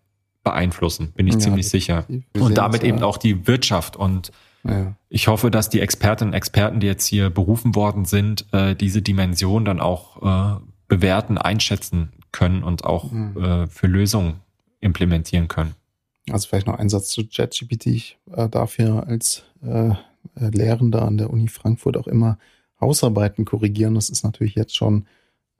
B: beeinflussen, bin ich ja, ziemlich sicher. Und damit eben auch die Wirtschaft. Und ja. ich hoffe, dass die Expertinnen und Experten, die jetzt hier berufen worden sind, äh, diese Dimension dann auch äh, bewerten, einschätzen können und auch mhm. äh, für Lösungen implementieren können.
A: Also vielleicht noch ein Satz zu ChatGPT. Ich äh, darf ja als äh, Lehrender an der Uni Frankfurt auch immer Hausarbeiten korrigieren. Das ist natürlich jetzt schon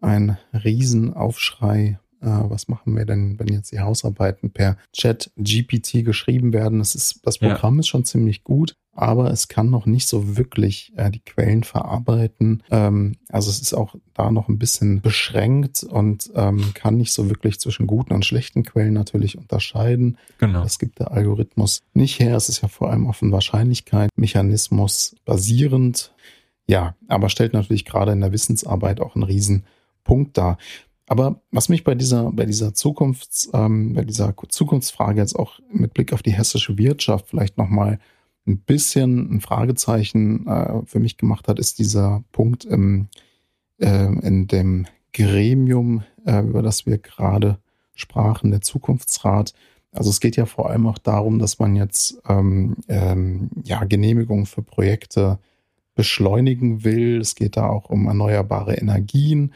A: ein Riesenaufschrei äh, was machen wir denn, wenn jetzt die Hausarbeiten per Chat GPT geschrieben werden? Das, ist, das Programm ja. ist schon ziemlich gut, aber es kann noch nicht so wirklich äh, die Quellen verarbeiten. Ähm, also es ist auch da noch ein bisschen beschränkt und ähm, kann nicht so wirklich zwischen guten und schlechten Quellen natürlich unterscheiden. Genau. Das gibt der Algorithmus nicht her. Es ist ja vor allem auf einen Wahrscheinlichkeitsmechanismus basierend. Ja, aber stellt natürlich gerade in der Wissensarbeit auch einen Riesenpunkt dar. Aber was mich bei dieser, bei dieser Zukunfts, ähm, bei dieser Zukunftsfrage jetzt auch mit Blick auf die hessische Wirtschaft vielleicht nochmal ein bisschen ein Fragezeichen äh, für mich gemacht hat, ist dieser Punkt im, äh, in dem Gremium, äh, über das wir gerade sprachen, der Zukunftsrat. Also es geht ja vor allem auch darum, dass man jetzt ähm, ähm, ja, Genehmigungen für Projekte beschleunigen will. Es geht da auch um erneuerbare Energien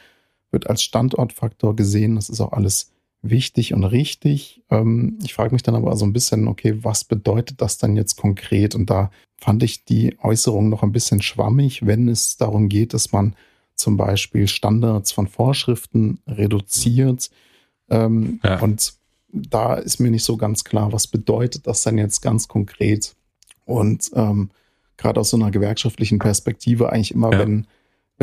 A: wird als Standortfaktor gesehen. Das ist auch alles wichtig und richtig. Ähm, ich frage mich dann aber so ein bisschen, okay, was bedeutet das dann jetzt konkret? Und da fand ich die Äußerung noch ein bisschen schwammig, wenn es darum geht, dass man zum Beispiel Standards von Vorschriften reduziert. Ähm, ja. Und da ist mir nicht so ganz klar, was bedeutet das denn jetzt ganz konkret? Und ähm, gerade aus so einer gewerkschaftlichen Perspektive eigentlich immer, ja. wenn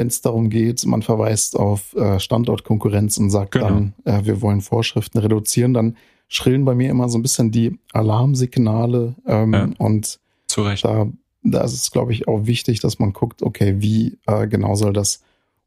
A: wenn es darum geht, man verweist auf äh, Standortkonkurrenz und sagt genau. dann, äh, wir wollen Vorschriften reduzieren, dann schrillen bei mir immer so ein bisschen die Alarmsignale ähm, ja. und
B: Zu Recht.
A: da, da ist es, glaube ich, auch wichtig, dass man guckt, okay, wie äh, genau soll das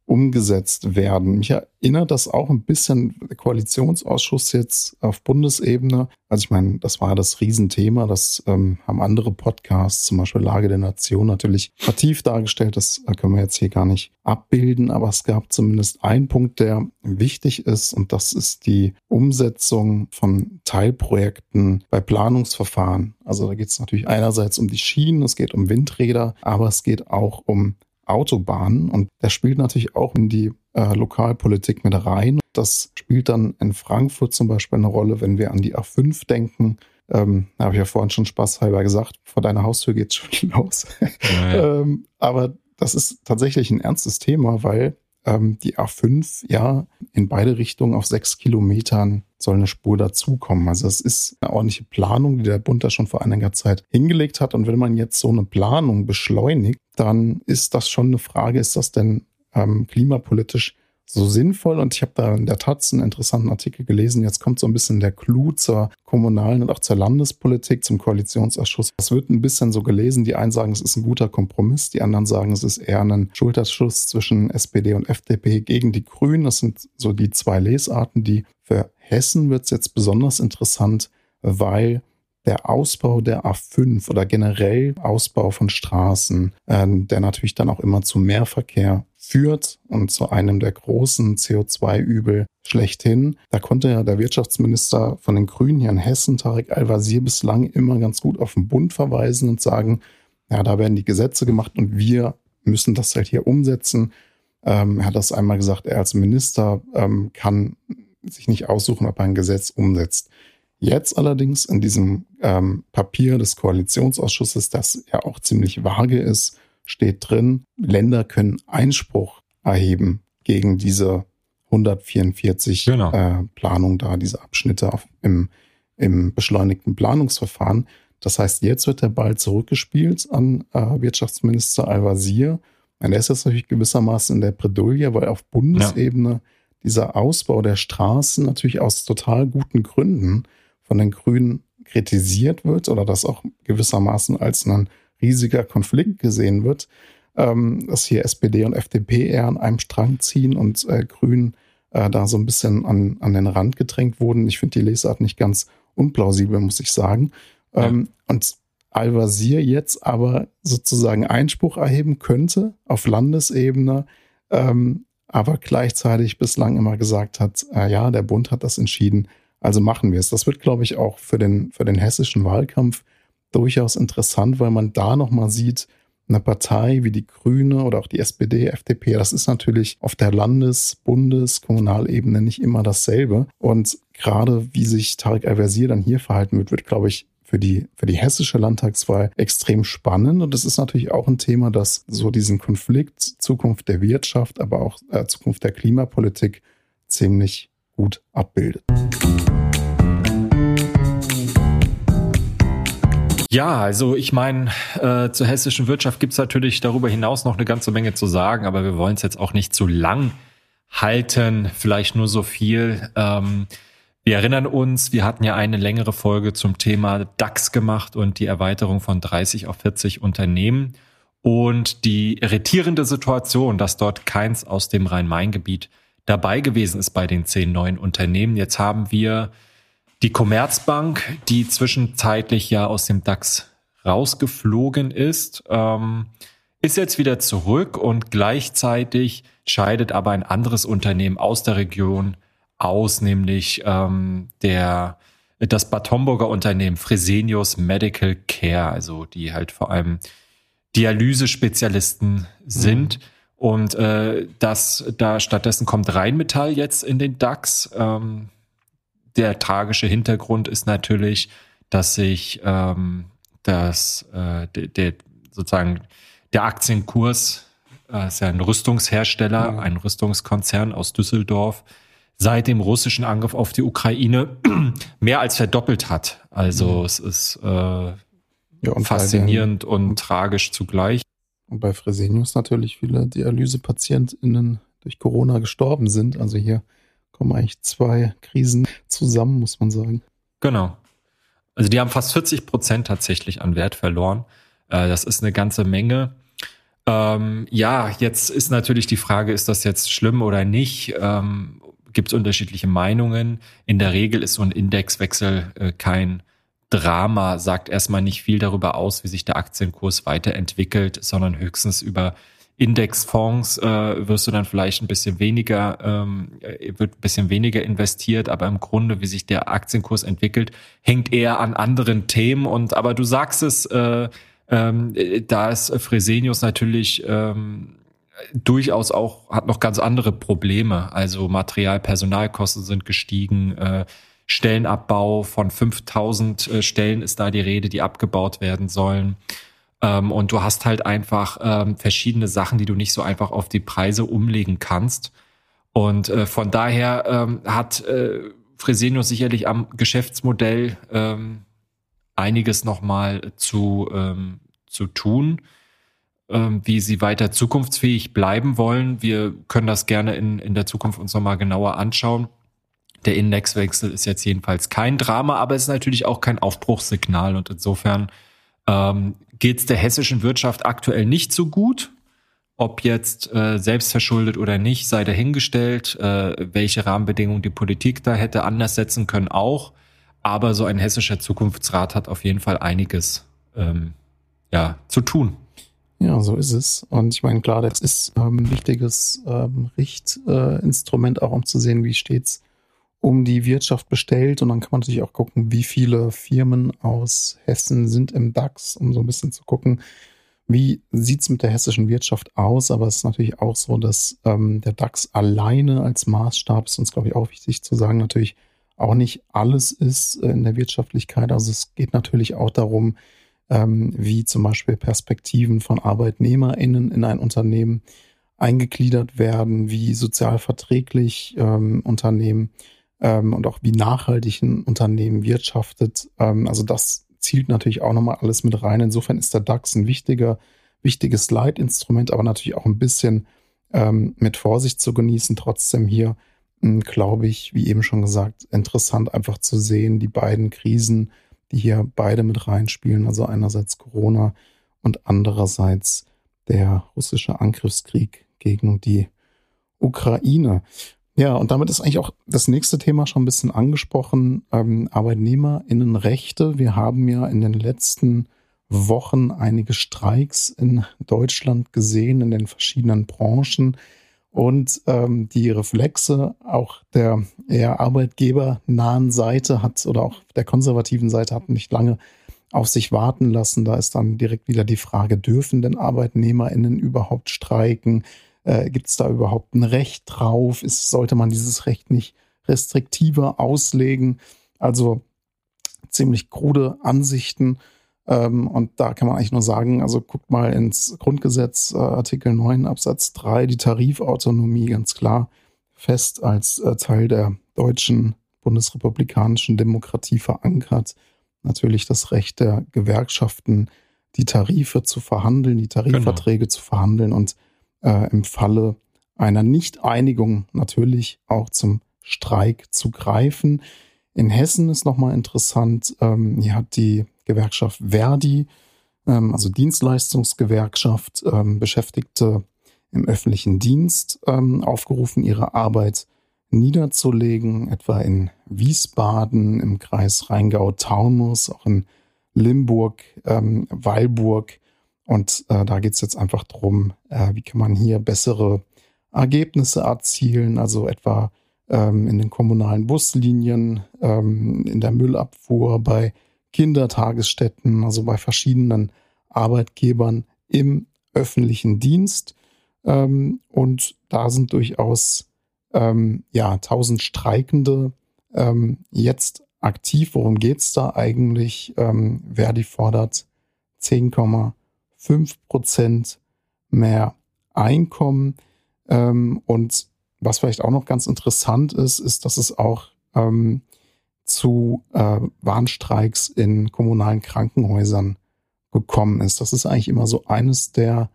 A: umgesetzt werden. Mich erinnert das auch ein bisschen der Koalitionsausschuss jetzt auf Bundesebene. Also ich meine, das war das Riesenthema. Das ähm, haben andere Podcasts, zum Beispiel Lage der Nation, natürlich vertieft dargestellt. Das äh, können wir jetzt hier gar nicht abbilden. Aber es gab zumindest einen Punkt, der wichtig ist. Und das ist die Umsetzung von Teilprojekten bei Planungsverfahren. Also da geht es natürlich einerseits um die Schienen, es geht um Windräder, aber es geht auch um Autobahnen. Und das spielt natürlich auch in die äh, Lokalpolitik mit rein. Das spielt dann in Frankfurt zum Beispiel eine Rolle, wenn wir an die A5 denken. Ähm, habe ich ja vorhin schon spaßhalber gesagt, vor deiner Haustür geht's schon los. Ja, ja. ähm, aber das ist tatsächlich ein ernstes Thema, weil ähm, die A5 ja in beide Richtungen auf sechs Kilometern soll eine Spur dazukommen. Also es ist eine ordentliche Planung, die der Bund da schon vor einiger Zeit hingelegt hat. Und wenn man jetzt so eine Planung beschleunigt, dann ist das schon eine Frage, ist das denn ähm, klimapolitisch so sinnvoll. Und ich habe da in der Taz einen interessanten Artikel gelesen. Jetzt kommt so ein bisschen der Clou zur kommunalen und auch zur Landespolitik, zum Koalitionsausschuss. Es wird ein bisschen so gelesen. Die einen sagen, es ist ein guter Kompromiss. Die anderen sagen, es ist eher ein Schulterschuss zwischen SPD und FDP gegen die Grünen. Das sind so die zwei Lesarten. Die für Hessen wird es jetzt besonders interessant, weil der Ausbau der A5 oder generell Ausbau von Straßen, äh, der natürlich dann auch immer zu Mehrverkehr führt und zu einem der großen CO2-Übel schlechthin. Da konnte ja der Wirtschaftsminister von den Grünen hier in Hessen, Tarek Al-Wazir, bislang immer ganz gut auf den Bund verweisen und sagen, ja, da werden die Gesetze gemacht und wir müssen das halt hier umsetzen. Ähm, er hat das einmal gesagt, er als Minister ähm, kann sich nicht aussuchen, ob er ein Gesetz umsetzt. Jetzt allerdings in diesem ähm, Papier des Koalitionsausschusses, das ja auch ziemlich vage ist, steht drin, Länder können Einspruch erheben gegen diese 144 genau. äh, Planung da, diese Abschnitte auf, im, im beschleunigten Planungsverfahren. Das heißt, jetzt wird der Ball zurückgespielt an äh, Wirtschaftsminister Al-Wazir. Er ist jetzt natürlich gewissermaßen in der Bredouille, weil auf Bundesebene ja. dieser Ausbau der Straßen natürlich aus total guten Gründen von den Grünen kritisiert wird oder das auch gewissermaßen als ein riesiger Konflikt gesehen wird, ähm, dass hier SPD und FDP eher an einem Strang ziehen und äh, Grünen äh, da so ein bisschen an, an den Rand gedrängt wurden. Ich finde die Lesart nicht ganz unplausibel, muss ich sagen. Ähm, Und Al-Wazir jetzt aber sozusagen Einspruch erheben könnte auf Landesebene, ähm, aber gleichzeitig bislang immer gesagt hat, äh, ja, der Bund hat das entschieden, also machen wir es. Das wird, glaube ich, auch für den, für den hessischen Wahlkampf durchaus interessant, weil man da nochmal sieht, eine Partei wie die Grüne oder auch die SPD, FDP, das ist natürlich auf der Landes-, Bundes-, Kommunalebene nicht immer dasselbe. Und gerade wie sich Tarek Al-Wazir dann hier verhalten wird, wird, glaube ich, für die, für die hessische Landtagswahl extrem spannend. Und es ist natürlich auch ein Thema, das so diesen Konflikt Zukunft der Wirtschaft, aber auch äh, Zukunft der Klimapolitik ziemlich gut abbildet.
B: Ja, also ich meine, äh, zur hessischen Wirtschaft gibt's natürlich darüber hinaus noch eine ganze Menge zu sagen, aber wir wollen es jetzt auch nicht zu lang halten. Vielleicht nur so viel. Ähm, wir erinnern uns, wir hatten ja eine längere Folge zum Thema DAX gemacht und die Erweiterung von 30 auf 40 Unternehmen und die irritierende Situation, dass dort keins aus dem Rhein-Main-Gebiet dabei gewesen ist bei den zehn neuen Unternehmen. Jetzt haben wir die Commerzbank, die zwischenzeitlich ja aus dem DAX rausgeflogen ist, ähm, ist jetzt wieder zurück und gleichzeitig scheidet aber ein anderes Unternehmen aus der Region aus, nämlich ähm, der das Bad Homburger Unternehmen Fresenius Medical Care, also die halt vor allem Dialysespezialisten sind. Mhm. Und äh, das, da stattdessen kommt Rheinmetall jetzt in den DAX. Ähm, der tragische Hintergrund ist natürlich, dass sich ähm, das, äh, der, der sozusagen der Aktienkurs, äh, ist ja ein Rüstungshersteller, ja. ein Rüstungskonzern aus Düsseldorf, seit dem russischen Angriff auf die Ukraine mehr als verdoppelt hat. Also mhm. es ist äh, ja, und faszinierend und tragisch zugleich.
A: Und bei Fresenius natürlich viele DialysepatientInnen durch Corona gestorben sind. Also hier kommen eigentlich zwei Krisen zusammen, muss man sagen.
B: Genau. Also die haben fast 40 Prozent tatsächlich an Wert verloren. Äh, das ist eine ganze Menge. Ähm, ja, jetzt ist natürlich die Frage, ist das jetzt schlimm oder nicht? Ähm, Gibt es unterschiedliche Meinungen? In der Regel ist so ein Indexwechsel äh, kein Drama, sagt erstmal nicht viel darüber aus, wie sich der Aktienkurs weiterentwickelt, sondern höchstens über Indexfonds äh, wirst du dann vielleicht ein bisschen weniger, ähm, wird ein bisschen weniger investiert, aber im Grunde, wie sich der Aktienkurs entwickelt, hängt eher an anderen Themen. Und aber du sagst es, äh, ähm, da ist Fresenius natürlich ähm, durchaus auch, hat noch ganz andere Probleme. Also Material, Personalkosten sind gestiegen, äh, Stellenabbau von 5000 äh, Stellen ist da die Rede, die abgebaut werden sollen. Ähm, und du hast halt einfach ähm, verschiedene Sachen, die du nicht so einfach auf die Preise umlegen kannst. Und äh, von daher ähm, hat äh, Fresenius sicherlich am Geschäftsmodell ähm, einiges nochmal zu, ähm, zu tun, ähm, wie sie weiter zukunftsfähig bleiben wollen. Wir können das gerne in, in der Zukunft uns nochmal genauer anschauen. Der Indexwechsel ist jetzt jedenfalls kein Drama, aber es ist natürlich auch kein Aufbruchssignal und insofern ähm, geht es der hessischen Wirtschaft aktuell nicht so gut. Ob jetzt äh, selbstverschuldet oder nicht, sei dahingestellt. Äh, welche Rahmenbedingungen die Politik da hätte anders setzen können, auch. Aber so ein hessischer Zukunftsrat hat auf jeden Fall einiges ähm, ja, zu tun.
A: Ja, so ist es. Und ich meine, klar, das ist ähm, ein wichtiges ähm, Richtinstrument, äh, auch um zu sehen, wie steht's um die Wirtschaft bestellt. Und dann kann man natürlich auch gucken, wie viele Firmen aus Hessen sind im DAX, um so ein bisschen zu gucken, wie sieht's mit der hessischen Wirtschaft aus. Aber es ist natürlich auch so, dass ähm, der DAX alleine als Maßstab ist uns, glaube ich, auch wichtig zu sagen, natürlich auch nicht alles ist äh, in der Wirtschaftlichkeit. Also es geht natürlich auch darum, ähm, wie zum Beispiel Perspektiven von ArbeitnehmerInnen in ein Unternehmen eingegliedert werden, wie sozial verträglich ähm, Unternehmen ähm, und auch wie nachhaltig ein Unternehmen wirtschaftet. Ähm, also das zielt natürlich auch nochmal alles mit rein. Insofern ist der DAX ein wichtiger, wichtiges Leitinstrument, aber natürlich auch ein bisschen ähm, mit Vorsicht zu genießen. Trotzdem hier, hm, glaube ich, wie eben schon gesagt, interessant einfach zu sehen, die beiden Krisen, die hier beide mit reinspielen. Also einerseits Corona und andererseits der russische Angriffskrieg gegen die Ukraine. Ja, und damit ist eigentlich auch das nächste Thema schon ein bisschen angesprochen. Ähm, Arbeitnehmerinnenrechte. Wir haben ja in den letzten Wochen einige Streiks in Deutschland gesehen, in den verschiedenen Branchen. Und ähm, die Reflexe auch der eher arbeitgebernahen Seite hat oder auch der konservativen Seite hat nicht lange auf sich warten lassen. Da ist dann direkt wieder die Frage, dürfen denn ArbeitnehmerInnen überhaupt streiken? Äh, Gibt es da überhaupt ein Recht drauf? Ist, sollte man dieses Recht nicht restriktiver auslegen? Also ziemlich krude Ansichten. Ähm, und da kann man eigentlich nur sagen, also guckt mal ins Grundgesetz, äh, Artikel 9 Absatz 3, die Tarifautonomie ganz klar fest als äh, Teil der deutschen bundesrepublikanischen Demokratie verankert. Natürlich das Recht der Gewerkschaften, die Tarife zu verhandeln, die Tarifverträge genau. zu verhandeln und äh, im Falle einer Nichteinigung natürlich auch zum Streik zu greifen. In Hessen ist nochmal interessant, ähm, hier hat die Gewerkschaft Verdi, ähm, also Dienstleistungsgewerkschaft, ähm, Beschäftigte im öffentlichen Dienst ähm, aufgerufen, ihre Arbeit niederzulegen, etwa in Wiesbaden, im Kreis Rheingau-Taunus, auch in Limburg, ähm, Weilburg, und äh, da geht es jetzt einfach darum, äh, wie kann man hier bessere Ergebnisse erzielen, also etwa ähm, in den kommunalen Buslinien, ähm, in der Müllabfuhr, bei Kindertagesstätten, also bei verschiedenen Arbeitgebern im öffentlichen Dienst. Ähm, und da sind durchaus ähm, ja tausend Streikende ähm, jetzt aktiv. Worum geht's da eigentlich? Ähm, Verdi fordert 10,5 Prozent mehr Einkommen. Ähm, und was vielleicht auch noch ganz interessant ist, ist, dass es auch ähm, zu äh, Warnstreiks in kommunalen Krankenhäusern gekommen ist. Das ist eigentlich immer so eines der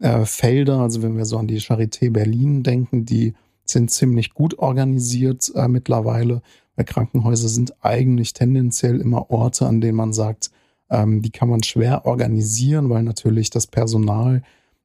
A: äh, Felder, also wenn wir so an die Charité Berlin denken, die sind ziemlich gut organisiert äh, mittlerweile, weil Krankenhäuser sind eigentlich tendenziell immer Orte, an denen man sagt, ähm, die kann man schwer organisieren, weil natürlich das Personal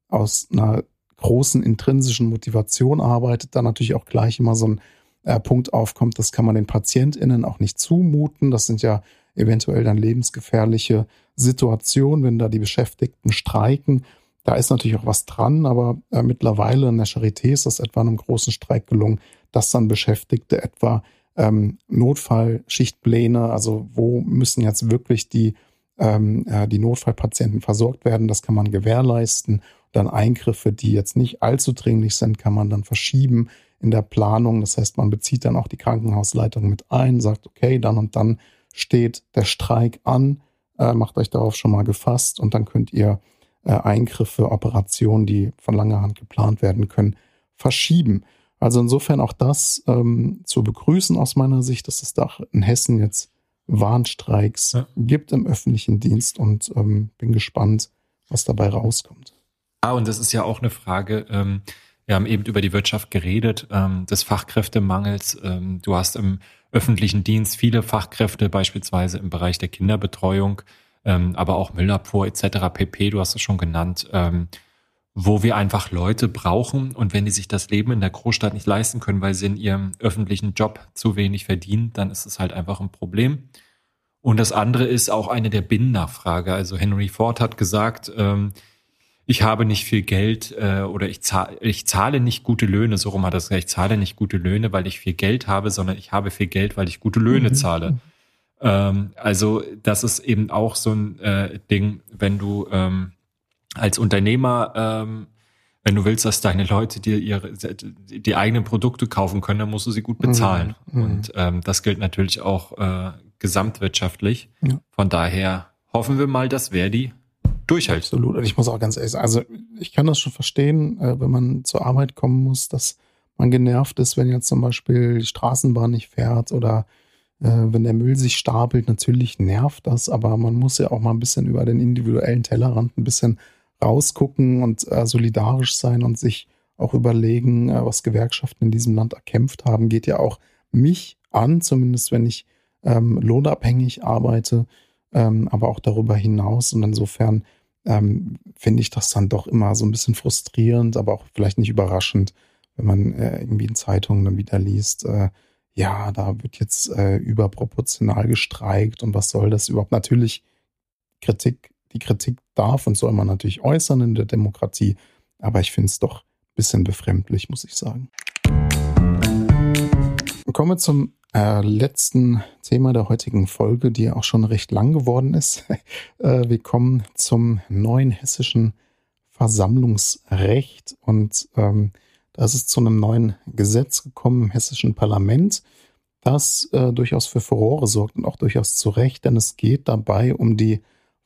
A: aus einer großen intrinsischen Motivation arbeitet, dann natürlich auch gleich immer so ein äh, Punkt aufkommt, das kann man den PatientInnen auch nicht zumuten. Das sind ja eventuell dann lebensgefährliche Situationen, wenn da die Beschäftigten streiken. Da ist natürlich auch was dran, aber äh, mittlerweile in der Charité ist das etwa in einem großen Streik gelungen, dass dann Beschäftigte etwa ähm, Notfallschichtpläne, also wo müssen jetzt wirklich die, ähm, äh, die Notfallpatienten versorgt werden, das kann man gewährleisten. Dann Eingriffe, die jetzt nicht allzu dringlich sind, kann man dann verschieben in der Planung. Das heißt, man bezieht dann auch die Krankenhausleitung mit ein, sagt, okay, dann und dann steht der Streik an, äh, macht euch darauf schon mal gefasst und dann könnt ihr äh, Eingriffe, Operationen, die von langer Hand geplant werden können, verschieben. Also insofern auch das ähm, zu begrüßen aus meiner Sicht, dass es da in Hessen jetzt Warnstreiks ja. gibt im öffentlichen Dienst und ähm, bin gespannt, was dabei rauskommt.
B: Ah, und das ist ja auch eine Frage. Ähm, wir haben eben über die Wirtschaft geredet, ähm, des Fachkräftemangels. Ähm, du hast im öffentlichen Dienst viele Fachkräfte, beispielsweise im Bereich der Kinderbetreuung, ähm, aber auch Müllabfuhr etc. pp. Du hast es schon genannt. Wo wir einfach Leute brauchen und wenn die sich das Leben in der Großstadt nicht leisten können, weil sie in ihrem öffentlichen Job zu wenig verdienen, dann ist es halt einfach ein Problem. Und das andere ist auch eine der Binnennachfrage. Also Henry Ford hat gesagt, ähm, ich habe nicht viel Geld äh, oder ich, zahle, ich zahle nicht gute Löhne, so rum hat er gesagt, ich zahle nicht gute Löhne, weil ich viel Geld habe, sondern ich habe viel Geld, weil ich gute Löhne mhm. zahle. Ähm, also das ist eben auch so ein äh, Ding, wenn du ähm, als Unternehmer, ähm, wenn du willst, dass deine Leute dir ihre die eigenen Produkte kaufen können, dann musst du sie gut bezahlen. Mhm. Und ähm, das gilt natürlich auch äh, gesamtwirtschaftlich. Ja. Von daher hoffen wir mal, dass Verdi durchhält.
A: Absolut. Und ich muss auch ganz ehrlich sagen, also ich kann das schon verstehen, äh, wenn man zur Arbeit kommen muss, dass man genervt ist, wenn jetzt zum Beispiel die Straßenbahn nicht fährt oder äh, wenn der Müll sich stapelt. Natürlich nervt das, aber man muss ja auch mal ein bisschen über den individuellen Tellerrand ein bisschen rausgucken und äh, solidarisch sein und sich auch überlegen, was Gewerkschaften in diesem Land erkämpft haben, geht ja auch mich an, zumindest wenn ich ähm, lohnabhängig arbeite ähm, aber auch darüber hinaus. Und insofern ähm, finde ich das dann doch immer so ein bisschen frustrierend, aber auch vielleicht nicht überraschend, wenn man äh, irgendwie in Zeitungen dann wieder liest, äh, ja, da wird jetzt äh, überproportional gestreikt und was soll das überhaupt? Natürlich Kritik, die Kritik darf und soll man natürlich äußern in der Demokratie, aber ich finde es doch ein bisschen befremdlich, muss ich sagen. Kommen wir zum äh, letzten Thema der heutigen Folge, die auch schon recht lang geworden ist. äh, wir kommen zum neuen hessischen Versammlungsrecht und ähm, da ist es zu einem neuen Gesetz gekommen im hessischen Parlament, das äh, durchaus für Furore sorgt und auch durchaus zu Recht, denn es geht dabei um die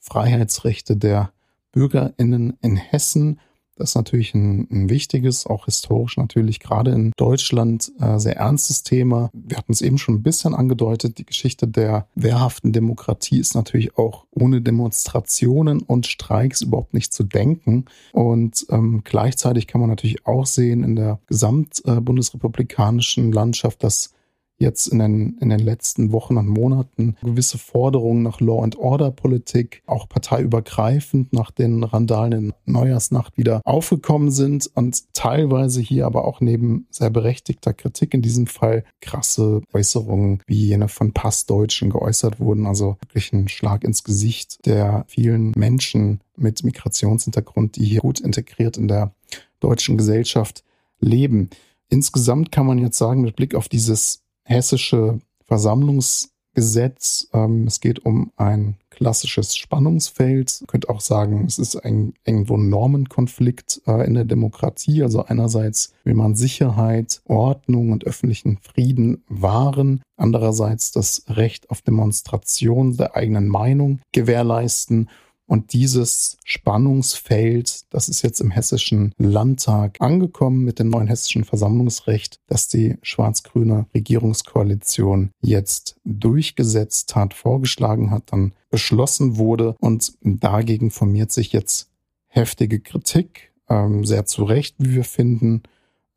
A: Freiheitsrechte der BürgerInnen in Hessen das ist natürlich ein, ein wichtiges, auch historisch natürlich gerade in Deutschland äh, sehr ernstes Thema. Wir hatten es eben schon ein bisschen angedeutet. Die Geschichte der wehrhaften Demokratie ist natürlich auch ohne Demonstrationen und Streiks überhaupt nicht zu denken. Und ähm, gleichzeitig kann man natürlich auch sehen in der gesamtbundesrepublikanischen äh, Landschaft, dass jetzt in den, in den letzten Wochen und Monaten gewisse Forderungen nach Law and Order Politik, auch parteiübergreifend nach den Randalen in Neujahrsnacht wieder aufgekommen sind und teilweise hier aber auch neben sehr berechtigter Kritik in diesem Fall krasse Äußerungen wie jene von Passdeutschen geäußert wurden, also wirklich ein Schlag ins Gesicht der vielen Menschen mit Migrationshintergrund, die hier gut integriert in der deutschen Gesellschaft leben. Insgesamt kann man jetzt sagen, mit Blick auf dieses hessische Versammlungsgesetz Gesetz. Ähm, es geht um ein klassisches Spannungsfeld. Man könnte auch sagen, es ist ein, irgendwo Normenkonflikt äh, in der Demokratie. Also einerseits will man Sicherheit, Ordnung und öffentlichen Frieden wahren. Andererseits das Recht auf Demonstration der eigenen Meinung gewährleisten. Und dieses Spannungsfeld, das ist jetzt im hessischen Landtag angekommen mit dem neuen hessischen Versammlungsrecht, das die schwarz-grüne Regierungskoalition jetzt durchgesetzt hat, vorgeschlagen hat, dann beschlossen wurde. Und dagegen formiert sich jetzt heftige Kritik, ähm, sehr zu Recht, wie wir finden.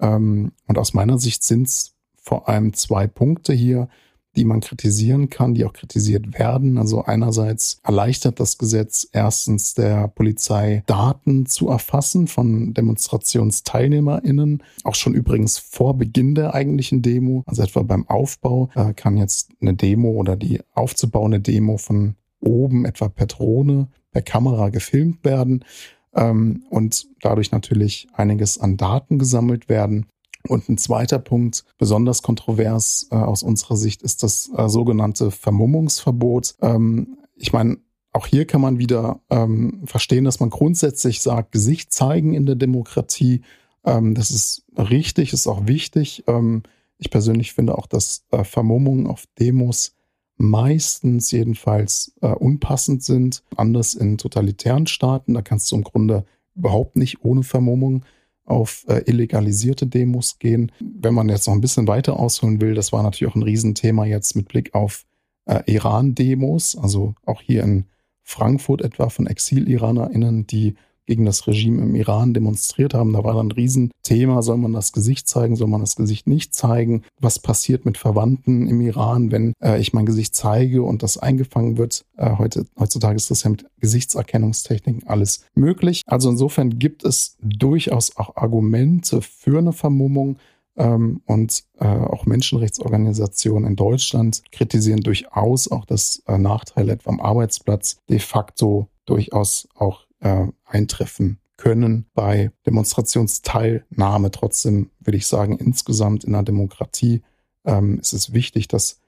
A: Ähm, und aus meiner Sicht sind es vor allem zwei Punkte hier, die man kritisieren kann, die auch kritisiert werden. Also einerseits erleichtert das Gesetz erstens der Polizei Daten zu erfassen von DemonstrationsteilnehmerInnen, auch schon übrigens vor Beginn der eigentlichen Demo, also etwa beim Aufbau, äh, kann jetzt eine Demo oder die aufzubauende Demo von oben etwa per Drohne, per Kamera gefilmt werden ähm, und dadurch natürlich einiges an Daten gesammelt werden. Und ein zweiter Punkt, besonders kontrovers äh, aus unserer Sicht, ist das äh, sogenannte Vermummungsverbot. Ähm, ich meine, auch hier kann man wieder ähm, verstehen, dass man grundsätzlich sagt, Gesicht zeigen in der Demokratie. Ähm, das ist richtig, ist auch wichtig. Ähm, ich persönlich finde auch, dass äh, Vermummungen auf Demos meistens jedenfalls äh, unpassend sind. Anders in totalitären Staaten, da kannst du im Grunde überhaupt nicht ohne Vermummung auf äh, illegalisierte Demos gehen. Wenn man jetzt noch ein bisschen weiter ausholen will, das war natürlich auch ein Riesenthema jetzt mit Blick auf äh, Iran-Demos, also auch hier in Frankfurt etwa von Exil-IranerInnen, die gegen das Regime im Iran demonstriert haben. Da war dann ein Riesenthema, soll man das Gesicht zeigen, soll man das Gesicht nicht zeigen? Was passiert mit Verwandten im Iran, wenn äh, ich mein Gesicht zeige und das eingefangen wird? Äh, heute, heutzutage ist das ja mit Gesichtserkennungstechniken alles möglich. Also insofern gibt es durchaus auch Argumente für eine Vermummung. Ähm, und äh, auch Menschenrechtsorganisationen in Deutschland kritisieren durchaus auch, dass äh, Nachteile etwa am Arbeitsplatz de facto durchaus auch äh, eintreffen können bei Demonstrationsteilnahme. Trotzdem würde ich sagen, insgesamt in einer Demokratie ähm, ist es wichtig, das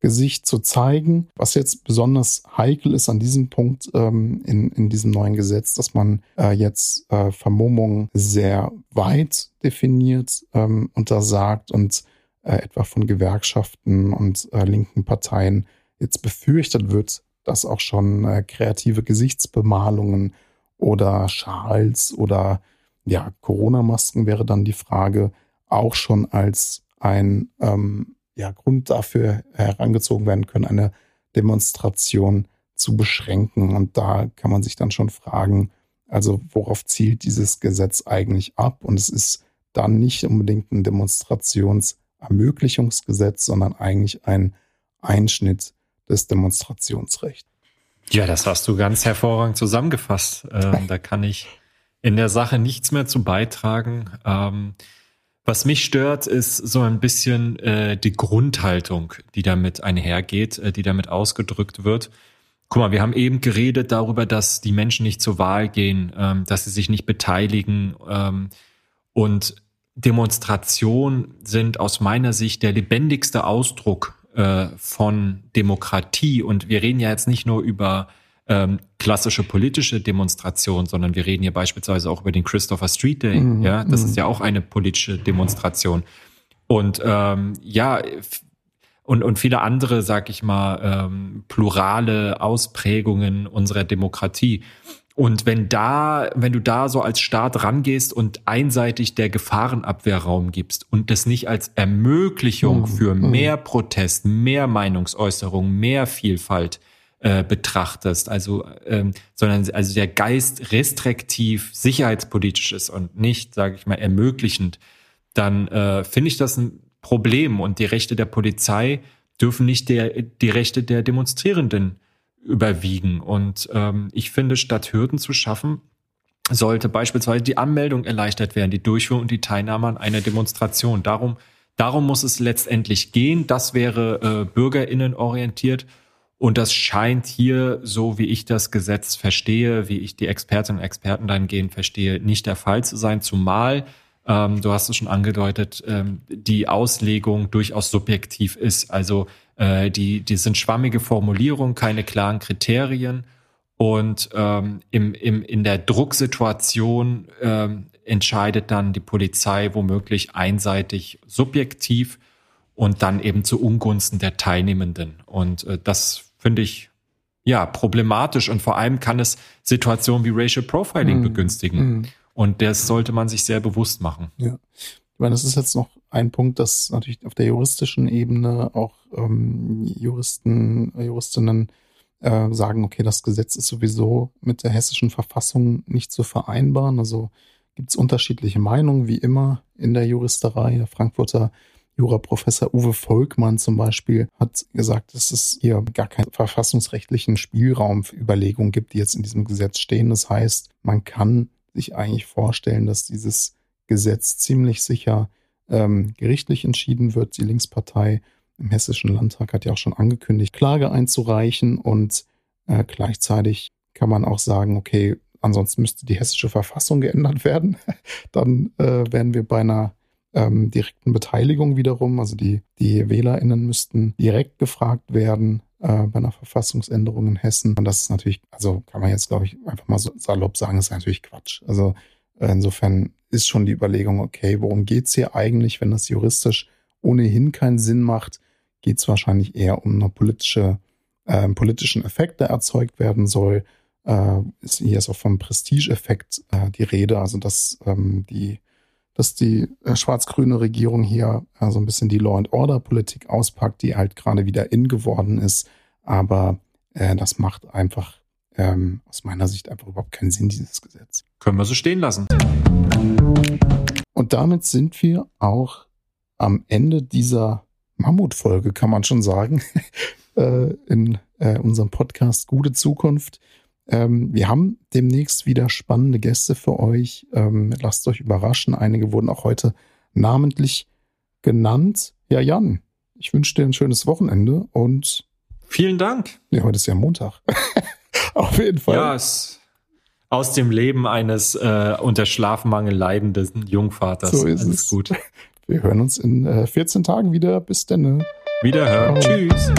A: Gesicht zu zeigen. Was jetzt besonders heikel ist an diesem Punkt ähm, in, in diesem neuen Gesetz, dass man äh, jetzt äh, Vermummung sehr weit definiert, ähm, untersagt und äh, etwa von Gewerkschaften und äh, linken Parteien jetzt befürchtet wird, dass auch schon äh, kreative Gesichtsbemalungen oder Schals oder ja, Corona-Masken wäre dann die Frage, auch schon als ein ähm, ja, Grund dafür herangezogen werden können, eine Demonstration zu beschränken. Und da kann man sich dann schon fragen, also worauf zielt dieses Gesetz eigentlich ab? Und es ist dann nicht unbedingt ein Demonstrationsermöglichungsgesetz, sondern eigentlich ein Einschnitt des Demonstrationsrechts.
B: Ja, das hast du ganz hervorragend zusammengefasst. Ähm, da kann ich in der Sache nichts mehr zu beitragen. Ähm, was mich stört, ist so ein bisschen äh, die Grundhaltung, die damit einhergeht, äh, die damit ausgedrückt wird. Guck mal, wir haben eben geredet darüber, dass die Menschen nicht zur Wahl gehen, ähm, dass sie sich nicht beteiligen. Ähm, und Demonstrationen sind aus meiner Sicht der lebendigste Ausdruck äh, von Demokratie. Und wir reden ja jetzt nicht nur über ähm, klassische politische Demonstration, sondern wir reden hier beispielsweise auch über den Christopher Street Day. Mhm. Ja, das mhm. ist ja auch eine politische Demonstration. Und ähm, ja, und, und viele andere, sag ich mal, ähm, plurale Ausprägungen unserer Demokratie. Und wenn da, wenn du da so als Staat rangehst und einseitig der Gefahrenabwehrraum gibst und das nicht als Ermöglichung mhm. für mhm. mehr Protest, mehr Meinungsäußerung, mehr Vielfalt äh, betrachtest, also ähm, sondern also der Geist restriktiv sicherheitspolitisch ist und nicht, sage ich mal, ermöglichend, dann äh, finde ich das ein Problem und die Rechte der Polizei dürfen nicht der, die Rechte der Demonstrierenden überwiegen. Und ähm, ich finde, statt Hürden zu schaffen, sollte beispielsweise die Anmeldung erleichtert werden, die Durchführung und die Teilnahme an einer Demonstration. Darum, darum muss es letztendlich gehen. Das wäre äh, Bürgerinnen orientiert. Und das scheint hier, so wie ich das Gesetz verstehe, wie ich die Expertinnen und Experten dahingehend verstehe, nicht der Fall zu sein. Zumal ähm, du hast es schon angedeutet, ähm, die Auslegung durchaus subjektiv ist. Also äh, die, die sind schwammige Formulierungen, keine klaren Kriterien. Und ähm, im, im, in der Drucksituation ähm, entscheidet dann die Polizei womöglich einseitig subjektiv und dann eben zu Ungunsten der Teilnehmenden. Und äh, das finde ich ja problematisch und vor allem kann es Situationen wie Racial Profiling mm. begünstigen. Mm. Und das sollte man sich sehr bewusst machen.
A: Ja. Ich meine, das ist jetzt noch ein Punkt, dass natürlich auf der juristischen Ebene auch ähm, Juristen, Juristinnen äh, sagen, okay, das Gesetz ist sowieso mit der hessischen Verfassung nicht zu vereinbaren. Also gibt es unterschiedliche Meinungen, wie immer in der Juristerei. Der Frankfurter Juraprofessor Uwe Volkmann zum Beispiel hat gesagt, dass es hier gar keinen verfassungsrechtlichen Spielraum für Überlegungen gibt, die jetzt in diesem Gesetz stehen. Das heißt, man kann sich eigentlich vorstellen, dass dieses Gesetz ziemlich sicher ähm, gerichtlich entschieden wird. Die Linkspartei im Hessischen Landtag hat ja auch schon angekündigt, Klage einzureichen und äh, gleichzeitig kann man auch sagen, okay, ansonsten müsste die hessische Verfassung geändert werden. Dann äh, wären wir bei einer ähm, direkten Beteiligung wiederum. Also die, die WählerInnen müssten direkt gefragt werden äh, bei einer Verfassungsänderung in Hessen. Und das ist natürlich, also kann man jetzt, glaube ich, einfach mal so salopp sagen, ist natürlich Quatsch. Also äh, insofern ist schon die Überlegung, okay, worum geht's hier eigentlich, wenn das juristisch ohnehin keinen Sinn macht, geht es wahrscheinlich eher um eine politische, äh, politischen Effekt, der erzeugt werden soll. Äh, ist, hier ist auch vom Prestige-Effekt äh, die Rede, also dass ähm, die dass die äh, schwarz-grüne Regierung hier äh, so ein bisschen die Law-and-Order-Politik auspackt, die halt gerade wieder in geworden ist. Aber äh, das macht einfach ähm, aus meiner Sicht einfach überhaupt keinen Sinn, dieses Gesetz.
B: Können wir so stehen lassen.
A: Und damit sind wir auch am Ende dieser Mammutfolge, kann man schon sagen, äh, in äh, unserem Podcast Gute Zukunft. Ähm, wir haben demnächst wieder spannende Gäste für euch. Ähm, lasst euch überraschen. Einige wurden auch heute namentlich genannt. Ja, Jan, ich wünsche dir ein schönes Wochenende und
B: vielen Dank.
A: Ja, heute ist ja Montag. Auf jeden Fall.
B: Ja, es aus dem Leben eines äh, unter Schlafmangel leidenden Jungvaters.
A: So ist Alles es. gut. Wir hören uns in äh, 14 Tagen wieder. Bis dann.
B: Wiederhören. Ciao. Tschüss.